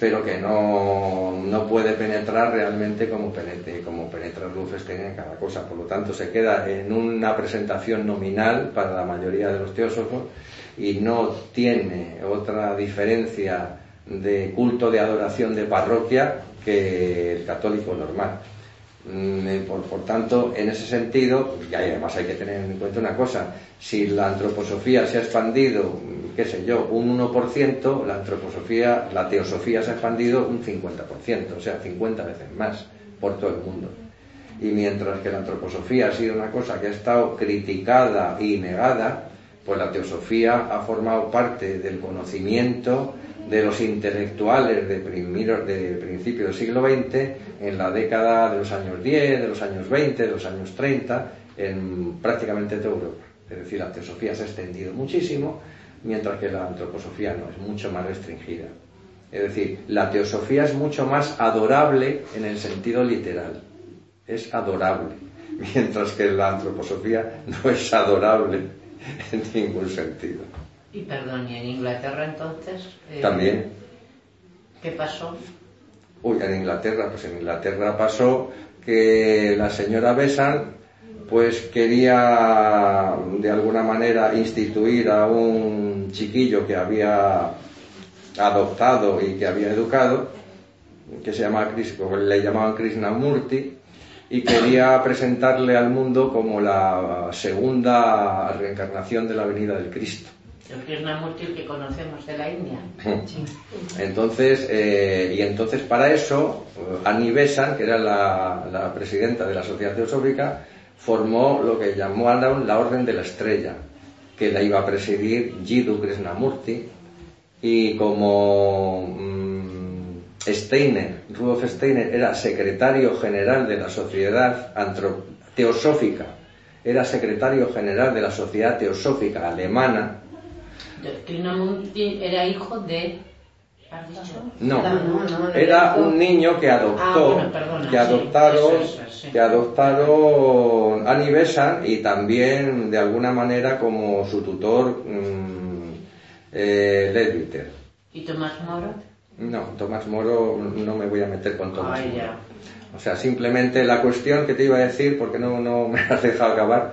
pero que no, no puede penetrar realmente como, penetre, como penetra Rufestein en cada cosa. Por lo tanto, se queda en una presentación nominal para la mayoría de los teósofos y no tiene otra diferencia de culto de adoración de parroquia que el católico normal. Mm, eh, por, tanto, en ese sentido, y además hay que tener en cuenta una cosa, si la antroposofía se ha expandido, qué sé yo, un 1%, la antroposofía, la teosofía se ha expandido un 50%, o sea, 50 veces más por todo el mundo. Y mientras que la antroposofía ha sido una cosa que ha estado criticada y negada, pues la teosofía ha formado parte del conocimiento de los intelectuales de, principio del siglo XX en la década de los años 10, de los años 20, de los años 30, en prácticamente toda Europa. Es decir, la teosofía se ha extendido muchísimo, mientras que la antroposofía no, es mucho más restringida. Es decir, la teosofía es mucho más adorable en el sentido literal. Es adorable, mientras que la antroposofía no es adorable en ningún sentido. Y perdón, ¿y en Inglaterra entonces? Eh, También. ¿Qué pasó? Uy, en Inglaterra, pues en Inglaterra pasó que la señora Besant pues quería de alguna manera instituir a un chiquillo que había adoptado y que había educado, que se llama le llamaban Krishnamurti, y quería presentarle al mundo como la segunda reencarnación de la venida del Cristo. El Krishnamurti que conocemos de la India. Entonces, eh, y entonces para eso, eh, Annie Besant, que era la, presidenta de la Sociedad Teosófica, formó lo que llamó la Orden de la Estrella, que la iba a presidir Jiddu Krishnamurti, y como mm, Steiner, Rudolf Steiner, era secretario general de la Sociedad Teosófica, era secretario general de la Sociedad Teosófica Alemana, era hijo de... No, era un niño que adoptó, ah, que adoptaron, que adoptaron Annie Besant y también de alguna manera como su tutor mmm, eh, ¿Y Tomás Moro? No, Tomás Moro no me voy a meter con Tomás Moro. O sea, simplemente la cuestión que te iba a decir, porque no, no me has dejado acabar,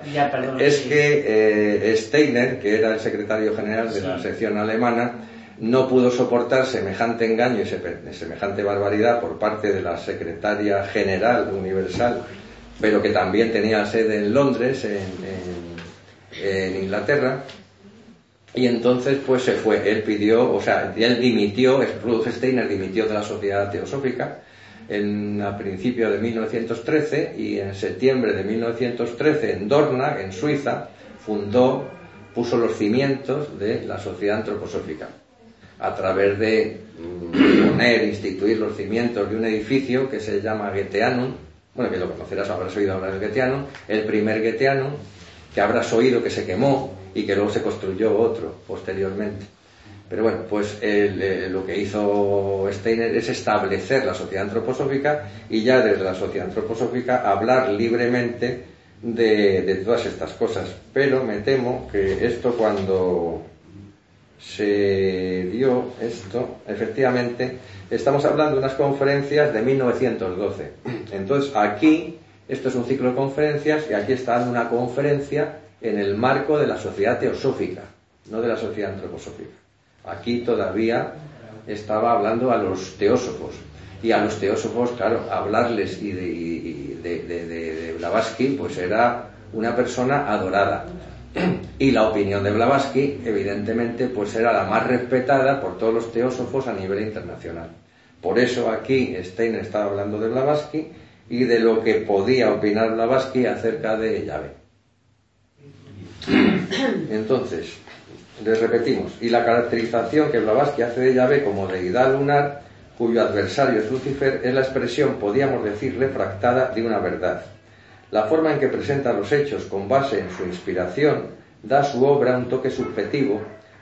es que eh, Steiner, que era el secretario general de la sección alemana, no pudo soportar semejante engaño y semejante barbaridad por parte de la secretaria general universal, pero que también tenía sede en Londres, en, en Inglaterra, y entonces pues se fue, él pidió, o sea, él dimitió, Rudolf Steiner dimitió de la sociedad teosófica, en, a principios de 1913 y en septiembre de 1913 en Dorna, en Suiza, fundó, puso los cimientos de la sociedad antroposófica a través de mm, poner, instituir los cimientos de un edificio que se llama Goetheanum, bueno, que lo conocerás, habrás oído hablar del Goetheanum, el primer Goetheanum, que habrás oído que se quemó y que luego se construyó otro posteriormente. Pero bueno, pues eh, lo que hizo Steiner es establecer la sociedad antroposófica y ya desde la sociedad antroposófica hablar libremente de, todas estas cosas. Pero me temo que esto cuando se dio esto, efectivamente, estamos hablando de unas conferencias de 1912. Entonces aquí, esto es un ciclo de conferencias y aquí está una conferencia en el marco de la sociedad teosófica, no de la sociedad antroposófica. Aquí todavía estaba hablando a los teósofos. Y a los teósofos, claro, hablarles y de, de, Blavatsky, pues era una persona adorada. Y la opinión de Blavatsky, evidentemente, pues era la más respetada por todos los teósofos a nivel internacional. Por eso aquí Steiner estaba hablando de Blavatsky y de lo que podía opinar Blavatsky acerca de Yahvé. Entonces, les repetimos, y la caracterización que Blavatsky hace de Yahvé como deidad lunar, cuyo adversario es Lucifer, es la expresión, podríamos decir, refractada de una verdad. La forma en que presenta los hechos con base en su inspiración da a su obra un toque subjetivo,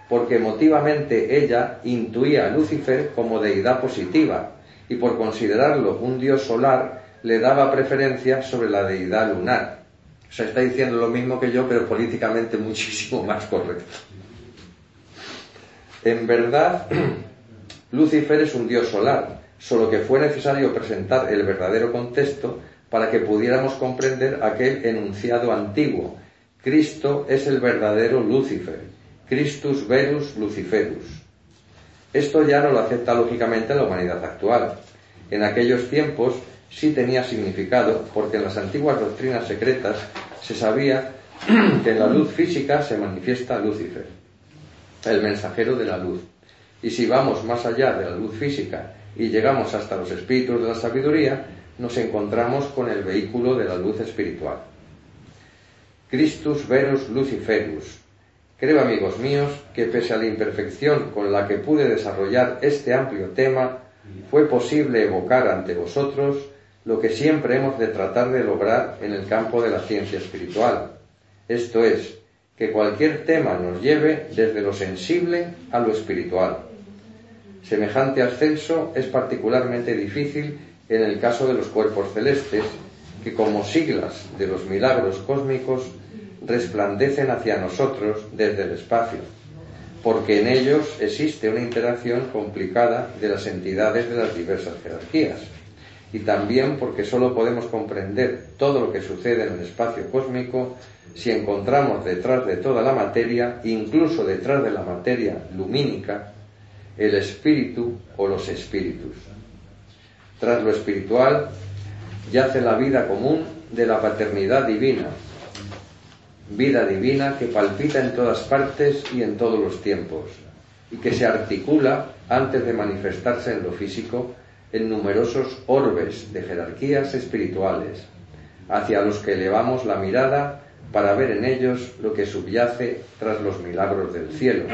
porque emotivamente ella intuía a Lucifer como deidad positiva, y por considerarlo un dios solar, le daba preferencia sobre la deidad lunar. O sea, está diciendo lo mismo que yo, pero políticamente muchísimo más correcto. En verdad, Lucifer es un dios solar, solo que fue necesario presentar el verdadero contexto para que pudiéramos comprender aquel enunciado antiguo. Cristo es el verdadero Lucifer, Christus verus Luciferus. Esto ya no lo acepta lógicamente la humanidad actual. En aquellos tiempos sí tenía significado, porque en las antiguas doctrinas secretas se sabía que en la luz física se manifiesta Lucifer, el mensajero de la luz. Y si vamos más allá de la luz física y llegamos hasta los espíritus de la sabiduría, nos encontramos con el vehículo de la luz espiritual. Christus verus Luciferus. Creo, amigos míos, que pese a la imperfección con la que pude desarrollar este amplio tema, fue posible evocar ante vosotros lo que siempre hemos de tratar de lograr en el campo de la ciencia espiritual. Esto es, que cualquier tema nos lleve desde lo sensible a lo espiritual. Semejante ascenso es particularmente difícil en el caso de los cuerpos celestes, que como siglas de los milagros cósmicos resplandecen hacia nosotros desde el espacio, porque en ellos existe una interacción complicada de las entidades de las diversas jerarquías y también porque sólo podemos comprender todo lo que sucede en el espacio cósmico si encontramos detrás de toda la materia, incluso detrás de la materia lumínica, el espíritu o los espíritus. Tras lo espiritual yace la vida común de la paternidad divina, vida divina que palpita en todas partes y en todos los tiempos, y que se articula antes de manifestarse en lo físico en numerosos orbes de jerarquías espirituales, hacia los que elevamos la mirada para ver en ellos lo que subyace tras los milagros del cielo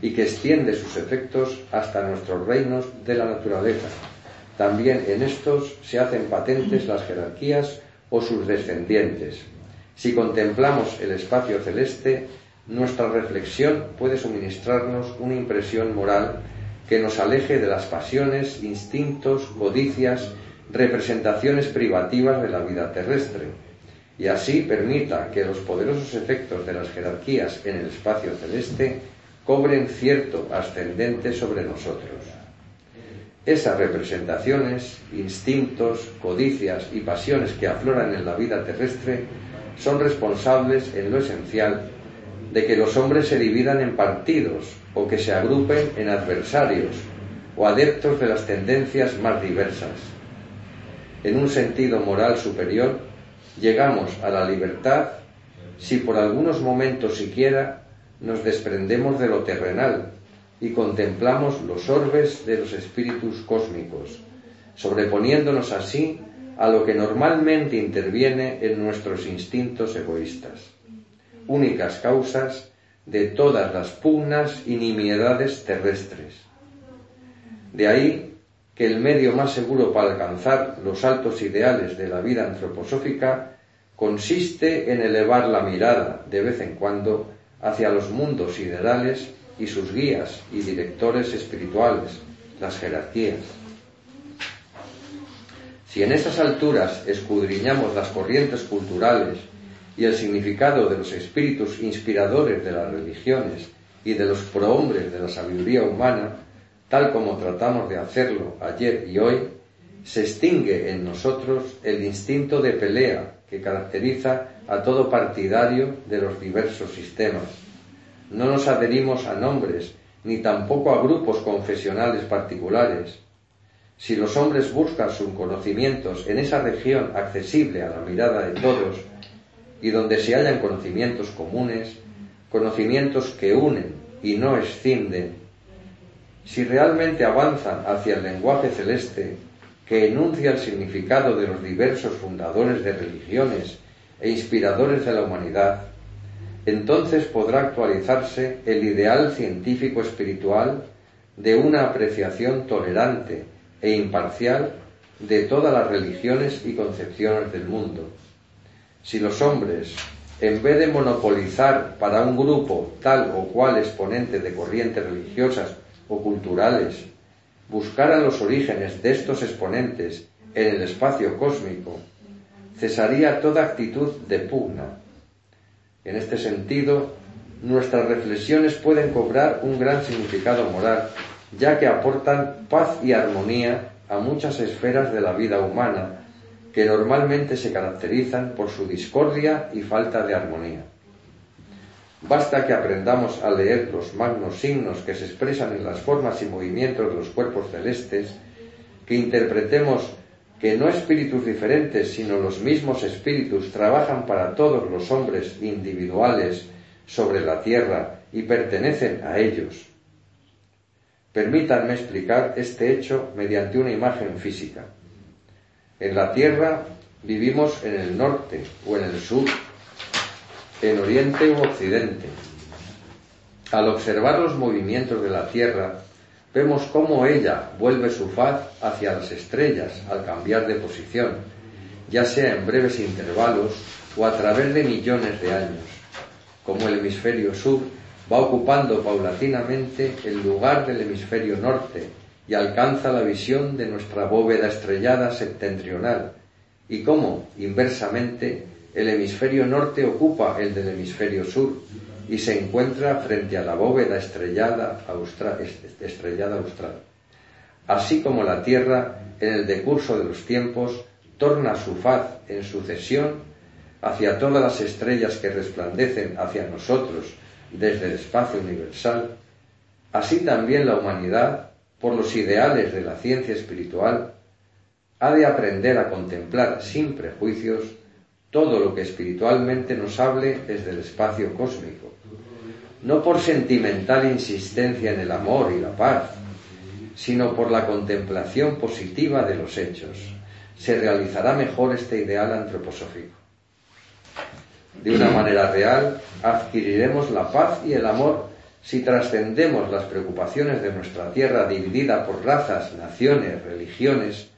y que extiende sus efectos hasta nuestros reinos de la naturaleza. También en estos se hacen patentes las jerarquías o sus descendientes. Si contemplamos el espacio celeste, nuestra reflexión puede suministrarnos una impresión moral que nos aleje de las pasiones, instintos, codicias, representaciones privativas de la vida terrestre, y así permita que los poderosos efectos de las jerarquías en el espacio celeste cobren cierto ascendente sobre nosotros. Esas representaciones, instintos, codicias y pasiones que afloran en la vida terrestre son responsables en lo esencial de que los hombres se dividan en partidos o que se agrupen en adversarios o adeptos de las tendencias más diversas. En un sentido moral superior, llegamos a la libertad si por algunos momentos siquiera nos desprendemos de lo terrenal y contemplamos los orbes de los espíritus cósmicos, sobreponiéndonos así a lo que normalmente interviene en nuestros instintos egoístas únicas causas de todas las pugnas y nimiedades terrestres. De ahí que el medio más seguro para alcanzar los altos ideales de la vida antroposófica consiste en elevar la mirada de vez en cuando hacia los mundos ideales y sus guías y directores espirituales, las jerarquías. Si en esas alturas escudriñamos las corrientes culturales y el significado de los espíritus inspiradores de las religiones y de los prohombres de la sabiduría humana, tal como tratamos de hacerlo ayer y hoy, se extingue en nosotros el instinto de pelea que caracteriza a todo partidario de los diversos sistemas. No nos adherimos a nombres, ni tampoco a grupos confesionales particulares. Si los hombres buscan sus conocimientos en esa región accesible a la mirada de todos y donde se hallan conocimientos comunes, conocimientos que unen y no escinden, si realmente avanzan hacia el lenguaje celeste que enuncia el significado de los diversos fundadores de religiones e inspiradores de la humanidad, entonces podrá actualizarse el ideal científico espiritual de una apreciación tolerante e imparcial de todas las religiones y concepciones del mundo. Si los hombres, en vez de monopolizar para un grupo tal o cual exponente de corrientes religiosas o culturales, buscaran los orígenes de estos exponentes en el espacio cósmico, cesaría toda actitud de pugna. En este sentido, nuestras reflexiones pueden cobrar un gran significado moral, ya que aportan paz y armonía a muchas esferas de la vida humana, que normalmente se caracterizan por su discordia y falta de armonía. Basta que aprendamos a leer los magnos signos que se expresan en las formas y movimientos de los cuerpos celestes, que interpretemos que no espíritus diferentes, sino los mismos espíritus trabajan para todos los hombres individuales sobre la tierra y pertenecen a ellos. Permítanme explicar este hecho mediante una imagen física. En la tierra vivimos en el norte o en el sur en Oriente u Occidente. Al observar los movimientos de la Tierra, vemos cómo ella vuelve su faz hacia las estrellas al cambiar de posición, ya sea en breves intervalos o a través de millones de años, como el hemisferio sur va ocupando paulatinamente el lugar del hemisferio norte y alcanza la visión de nuestra bóveda estrellada septentrional, y cómo, inversamente, el hemisferio norte ocupa el del hemisferio sur y se encuentra frente a la bóveda estrellada austral, estrellada austral. Así como la Tierra, en el decurso de los tiempos, torna su faz en sucesión hacia todas las estrellas que resplandecen hacia nosotros desde el espacio universal, así también la humanidad, por los ideales de la ciencia espiritual, ha de aprender a contemplar sin prejuicios todo lo que espiritualmente nos hable desde el espacio cósmico, no por sentimental insistencia en el amor y la paz, sino por la contemplación positiva de los hechos. Se realizará mejor este ideal antroposófico. De una manera real, adquiriremos la paz y el amor si trascendemos las preocupaciones de nuestra tierra dividida por razas, naciones, religiones,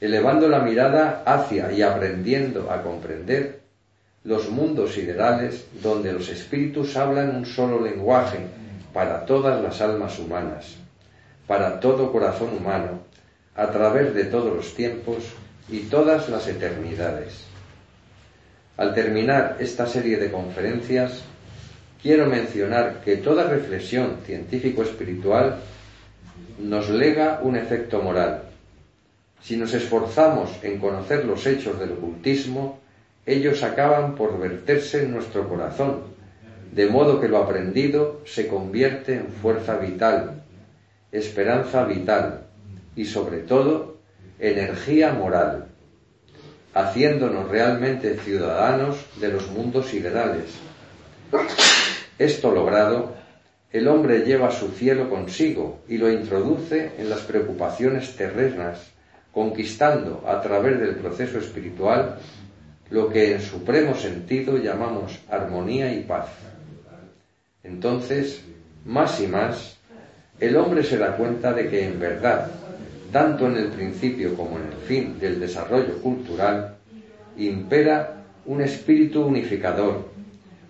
elevando la mirada hacia y aprendiendo a comprender los mundos siderales donde los espíritus hablan un solo lenguaje para todas las almas humanas, para todo corazón humano, a través de todos los tiempos y todas las eternidades. Al terminar esta serie de conferencias, quiero mencionar que toda reflexión científico-espiritual nos lega un efecto moral, si nos esforzamos en conocer los hechos del ocultismo, ellos acaban por verterse en nuestro corazón, de modo que lo aprendido se convierte en fuerza vital, esperanza vital y sobre todo energía moral, haciéndonos realmente ciudadanos de los mundos ideales. Esto logrado, el hombre lleva su cielo consigo y lo introduce en las preocupaciones terrenas conquistando a través del proceso espiritual lo que en supremo sentido llamamos armonía y paz. Entonces, más y más, el hombre se da cuenta de que en verdad, tanto en el principio como en el fin del desarrollo cultural, impera un espíritu unificador,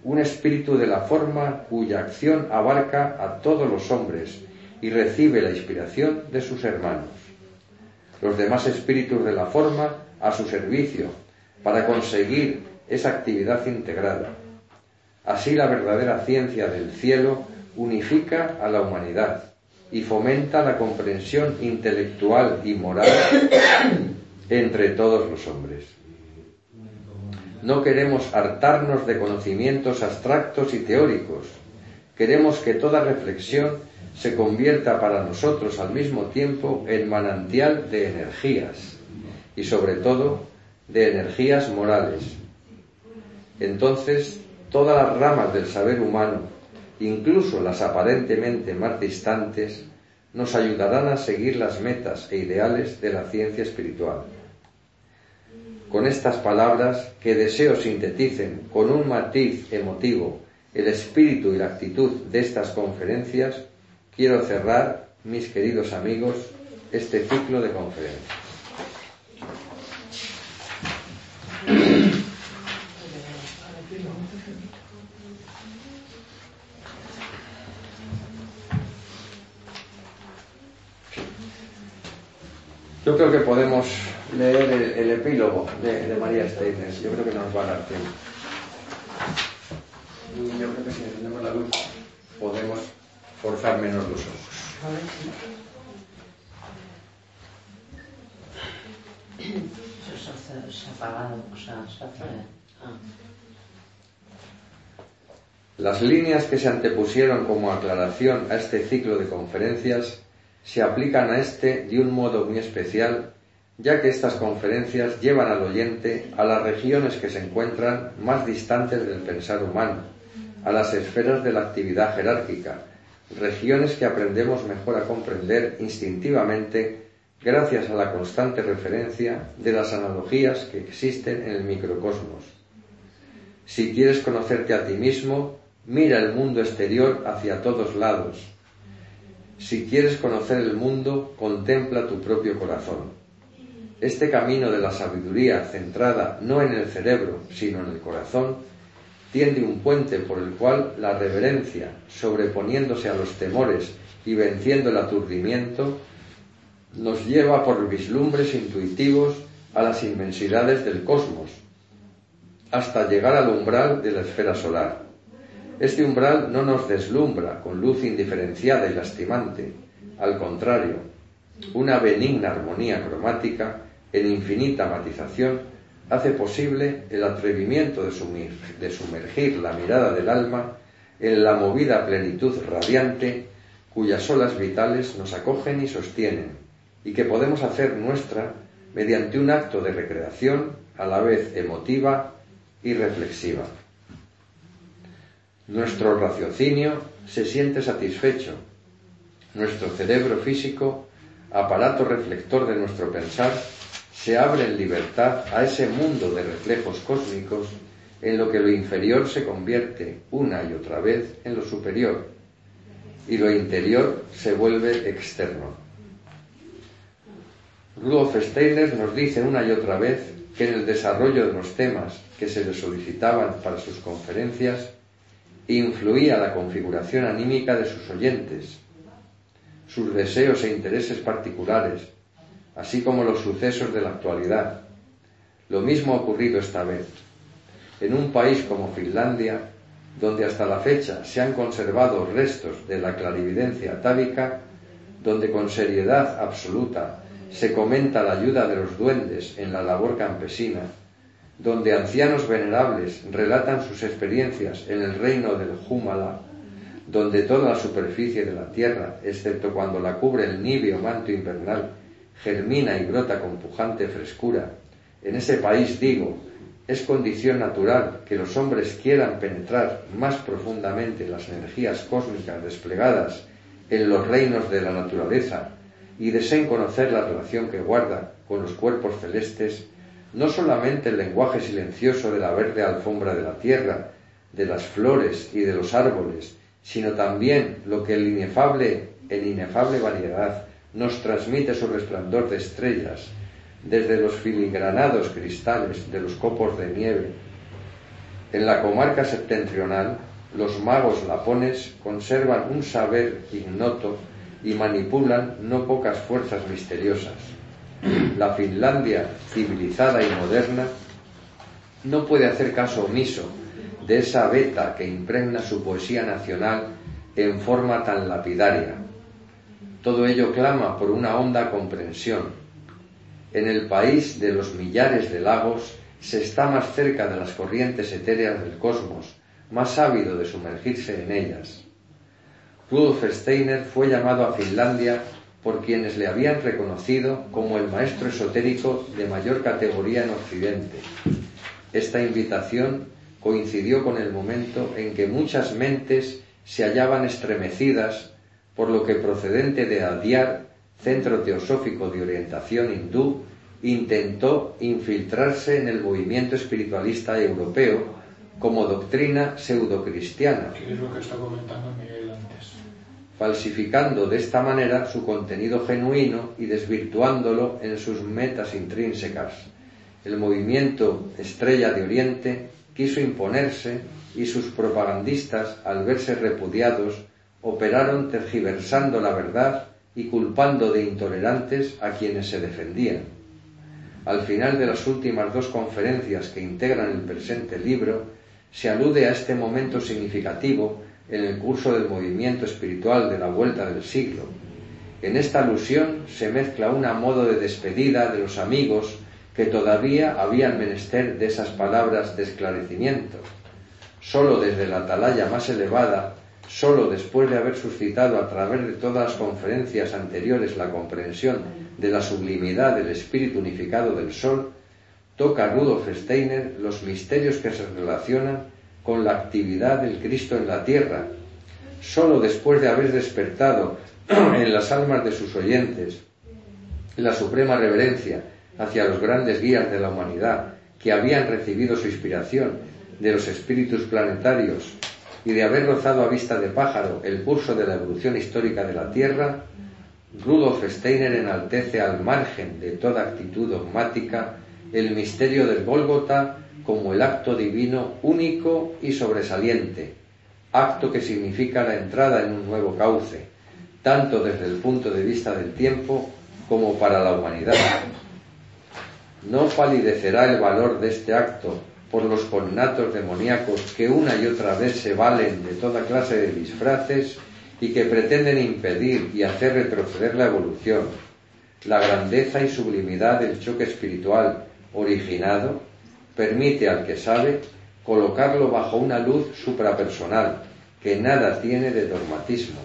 un espíritu de la forma cuya acción abarca a todos los hombres y recibe la inspiración de sus hermanos los demás espíritus de la forma a su servicio para conseguir esa actividad integrada. Así la verdadera ciencia del cielo unifica a la humanidad y fomenta la comprensión intelectual y moral entre todos los hombres. No queremos hartarnos de conocimientos abstractos y teóricos. Queremos que toda reflexión se convierta para nosotros al mismo tiempo en manantial de energías y sobre todo de energías morales. Entonces, todas las ramas del saber humano, incluso las aparentemente más distantes, nos ayudarán a seguir las metas e ideales de la ciencia espiritual. Con estas palabras, que deseo sinteticen con un matiz emotivo el espíritu y la actitud de estas conferencias, quiero cerrar, mis queridos amigos, este ciclo de conferencias. Yo creo que podemos leer el, epílogo de, María Steiner. Yo creo que nos va a dar tiempo. Yo creo que si encendemos la luz podemos forzar menos los ojos. Las líneas que se antepusieron como aclaración a este ciclo de conferencias se aplican a este de un modo muy especial, ya que estas conferencias llevan al oyente a las regiones que se encuentran más distantes del pensar humano, a las esferas de la actividad jerárquica, regiones que aprendemos mejor a comprender instintivamente gracias a la constante referencia de las analogías que existen en el microcosmos. Si quieres conocerte a ti mismo, mira el mundo exterior hacia todos lados, si quieres conocer el mundo, contempla tu propio corazón. Este camino de la sabiduría centrada no en el cerebro, sino en el corazón, tiende un puente por el cual la reverencia, sobreponiéndose a los temores y venciendo el aturdimiento, nos lleva por vislumbres intuitivos a las inmensidades del cosmos, hasta llegar al umbral de la esfera solar. Este umbral no nos deslumbra con luz indiferenciada y lastimante. Al contrario, una benigna armonía cromática en infinita matización hace posible el atrevimiento de, sumergir la mirada del alma en la movida plenitud radiante cuyas olas vitales nos acogen y sostienen y que podemos hacer nuestra mediante un acto de recreación a la vez emotiva y reflexiva. Nuestro raciocinio se siente satisfecho. Nuestro cerebro físico, aparato reflector de nuestro pensar, se abre en libertad a ese mundo de reflejos cósmicos en lo que lo inferior se convierte una y otra vez en lo superior y lo interior se vuelve externo. Rudolf Steiner nos dice una y otra vez que en el desarrollo de los temas que se le solicitaban para sus conferencias influía la configuración anímica de sus oyentes, sus deseos e intereses particulares, así como los sucesos de la actualidad. Lo mismo ha ocurrido esta vez. En un país como Finlandia, donde hasta la fecha se han conservado restos de la clarividencia atávica, donde con seriedad absoluta se comenta la ayuda de los duendes en la labor campesina, donde ancianos venerables relatan sus experiencias en el reino del Júmala, donde toda la superficie de la tierra, excepto cuando la cubre el níveo manto invernal, germina y brota con pujante frescura. En ese país, digo, es condición natural que los hombres quieran penetrar más profundamente las energías cósmicas desplegadas en los reinos de la naturaleza y deseen conocer la relación que guarda con los cuerpos celestes no solamente el lenguaje silencioso de la verde alfombra de la tierra, de las flores y de los árboles, sino también lo que el inefable, en inefable variedad nos transmite su resplandor de estrellas, desde los filigranados cristales de los copos de nieve. En la comarca septentrional, los magos lapones conservan un saber ignoto y manipulan no pocas fuerzas misteriosas la Finlandia civilizada y moderna no puede hacer caso omiso de esa beta que impregna su poesía nacional en forma tan lapidaria. Todo ello clama por una honda comprensión. En el país de los millares de lagos se está más cerca de las corrientes etéreas del cosmos, más ávido de sumergirse en ellas. Rudolf Steiner fue llamado a Finlandia por quienes le habían reconocido como el maestro esotérico de mayor categoría en Occidente. Esta invitación coincidió con el momento en que muchas mentes se hallaban estremecidas por lo que procedente de Adyar, centro teosófico de orientación hindú, intentó infiltrarse en el movimiento espiritualista europeo como doctrina pseudocristiana. es lo que está comentando Miguel antes. Falsificando de esta manera su contenido genuino y desvirtuándolo en sus metas intrínsecas. El movimiento Estrella de Oriente quiso imponerse y sus propagandistas, al verse repudiados, operaron tergiversando la verdad y culpando de intolerantes a quienes se defendían. Al final de las últimas dos conferencias que integran el presente libro, se alude a este momento significativo en el curso del movimiento espiritual de la vuelta del siglo. En esta alusión se mezcla una modo de despedida de los amigos que todavía habían menester de esas palabras de esclarecimiento. Sólo desde la atalaya más elevada, sólo después de haber suscitado a través de todas las conferencias anteriores la comprensión de la sublimidad del espíritu unificado del Sol, toca Rudolf Steiner los misterios que se relacionan con la actividad del Cristo en la tierra. Sólo después de haber despertado en las almas de sus oyentes la suprema reverencia hacia los grandes guías de la humanidad que habían recibido su inspiración de los espíritus planetarios y de haber rozado a vista de pájaro el curso de la evolución histórica de la Tierra, Rudolf Steiner enaltece al margen de toda actitud dogmática el misterio del Gólgota como el acto divino único y sobresaliente, acto que significa la entrada en un nuevo cauce, tanto desde el punto de vista del tiempo como para la humanidad. No palidecerá el valor de este acto por los connatos demoníacos que una y otra vez se valen de toda clase de disfraces y que pretenden impedir y hacer retroceder la evolución, la grandeza y sublimidad del choque espiritual originado permite al que sabe colocarlo bajo una luz suprapersonal que nada tiene de dogmatismo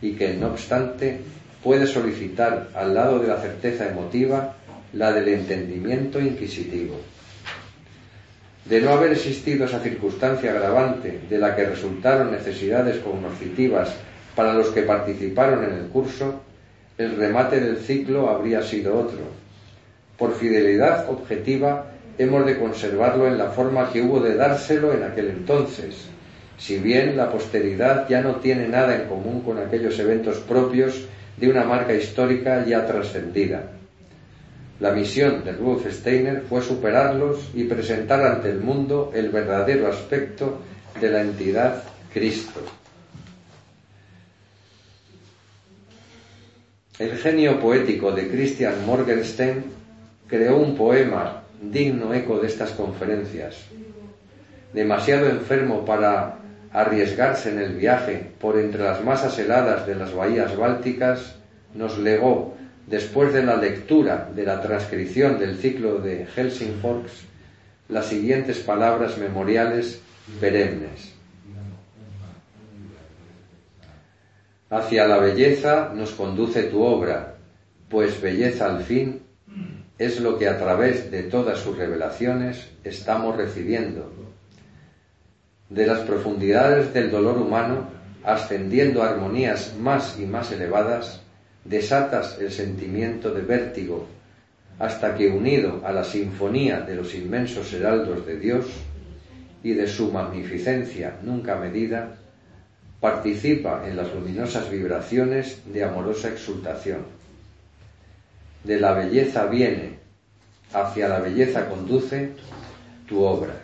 y que no obstante puede solicitar al lado de la certeza emotiva la del entendimiento inquisitivo. De no haber existido esa circunstancia agravante de la que resultaron necesidades cognoscitivas para los que participaron en el curso, el remate del ciclo habría sido otro. Por fidelidad objetiva hemos de conservarlo en la forma que hubo de dárselo en aquel entonces, si bien la posteridad ya no tiene nada en común con aquellos eventos propios de una marca histórica ya trascendida. La misión de Rudolf Steiner fue superarlos y presentar ante el mundo el verdadero aspecto de la entidad Cristo. El genio poético de Christian Morgenstern creó un poema digno eco de estas conferencias. Demasiado enfermo para arriesgarse en el viaje por entre las masas heladas de las bahías bálticas, nos legó, después de la lectura de la transcripción del ciclo de Helsingfors, las siguientes palabras memoriales perennes. Hacia la belleza nos conduce tu obra, pues belleza al fin es lo que a través de todas sus revelaciones estamos recibiendo. De las profundidades del dolor humano, ascendiendo a armonías más y más elevadas, desatas el sentimiento de vértigo, hasta que unido a la sinfonía de los inmensos heraldos de Dios y de su magnificencia nunca medida, participa en las luminosas vibraciones de amorosa exultación. De la belleza viene, hacia la belleza conduce tu obra.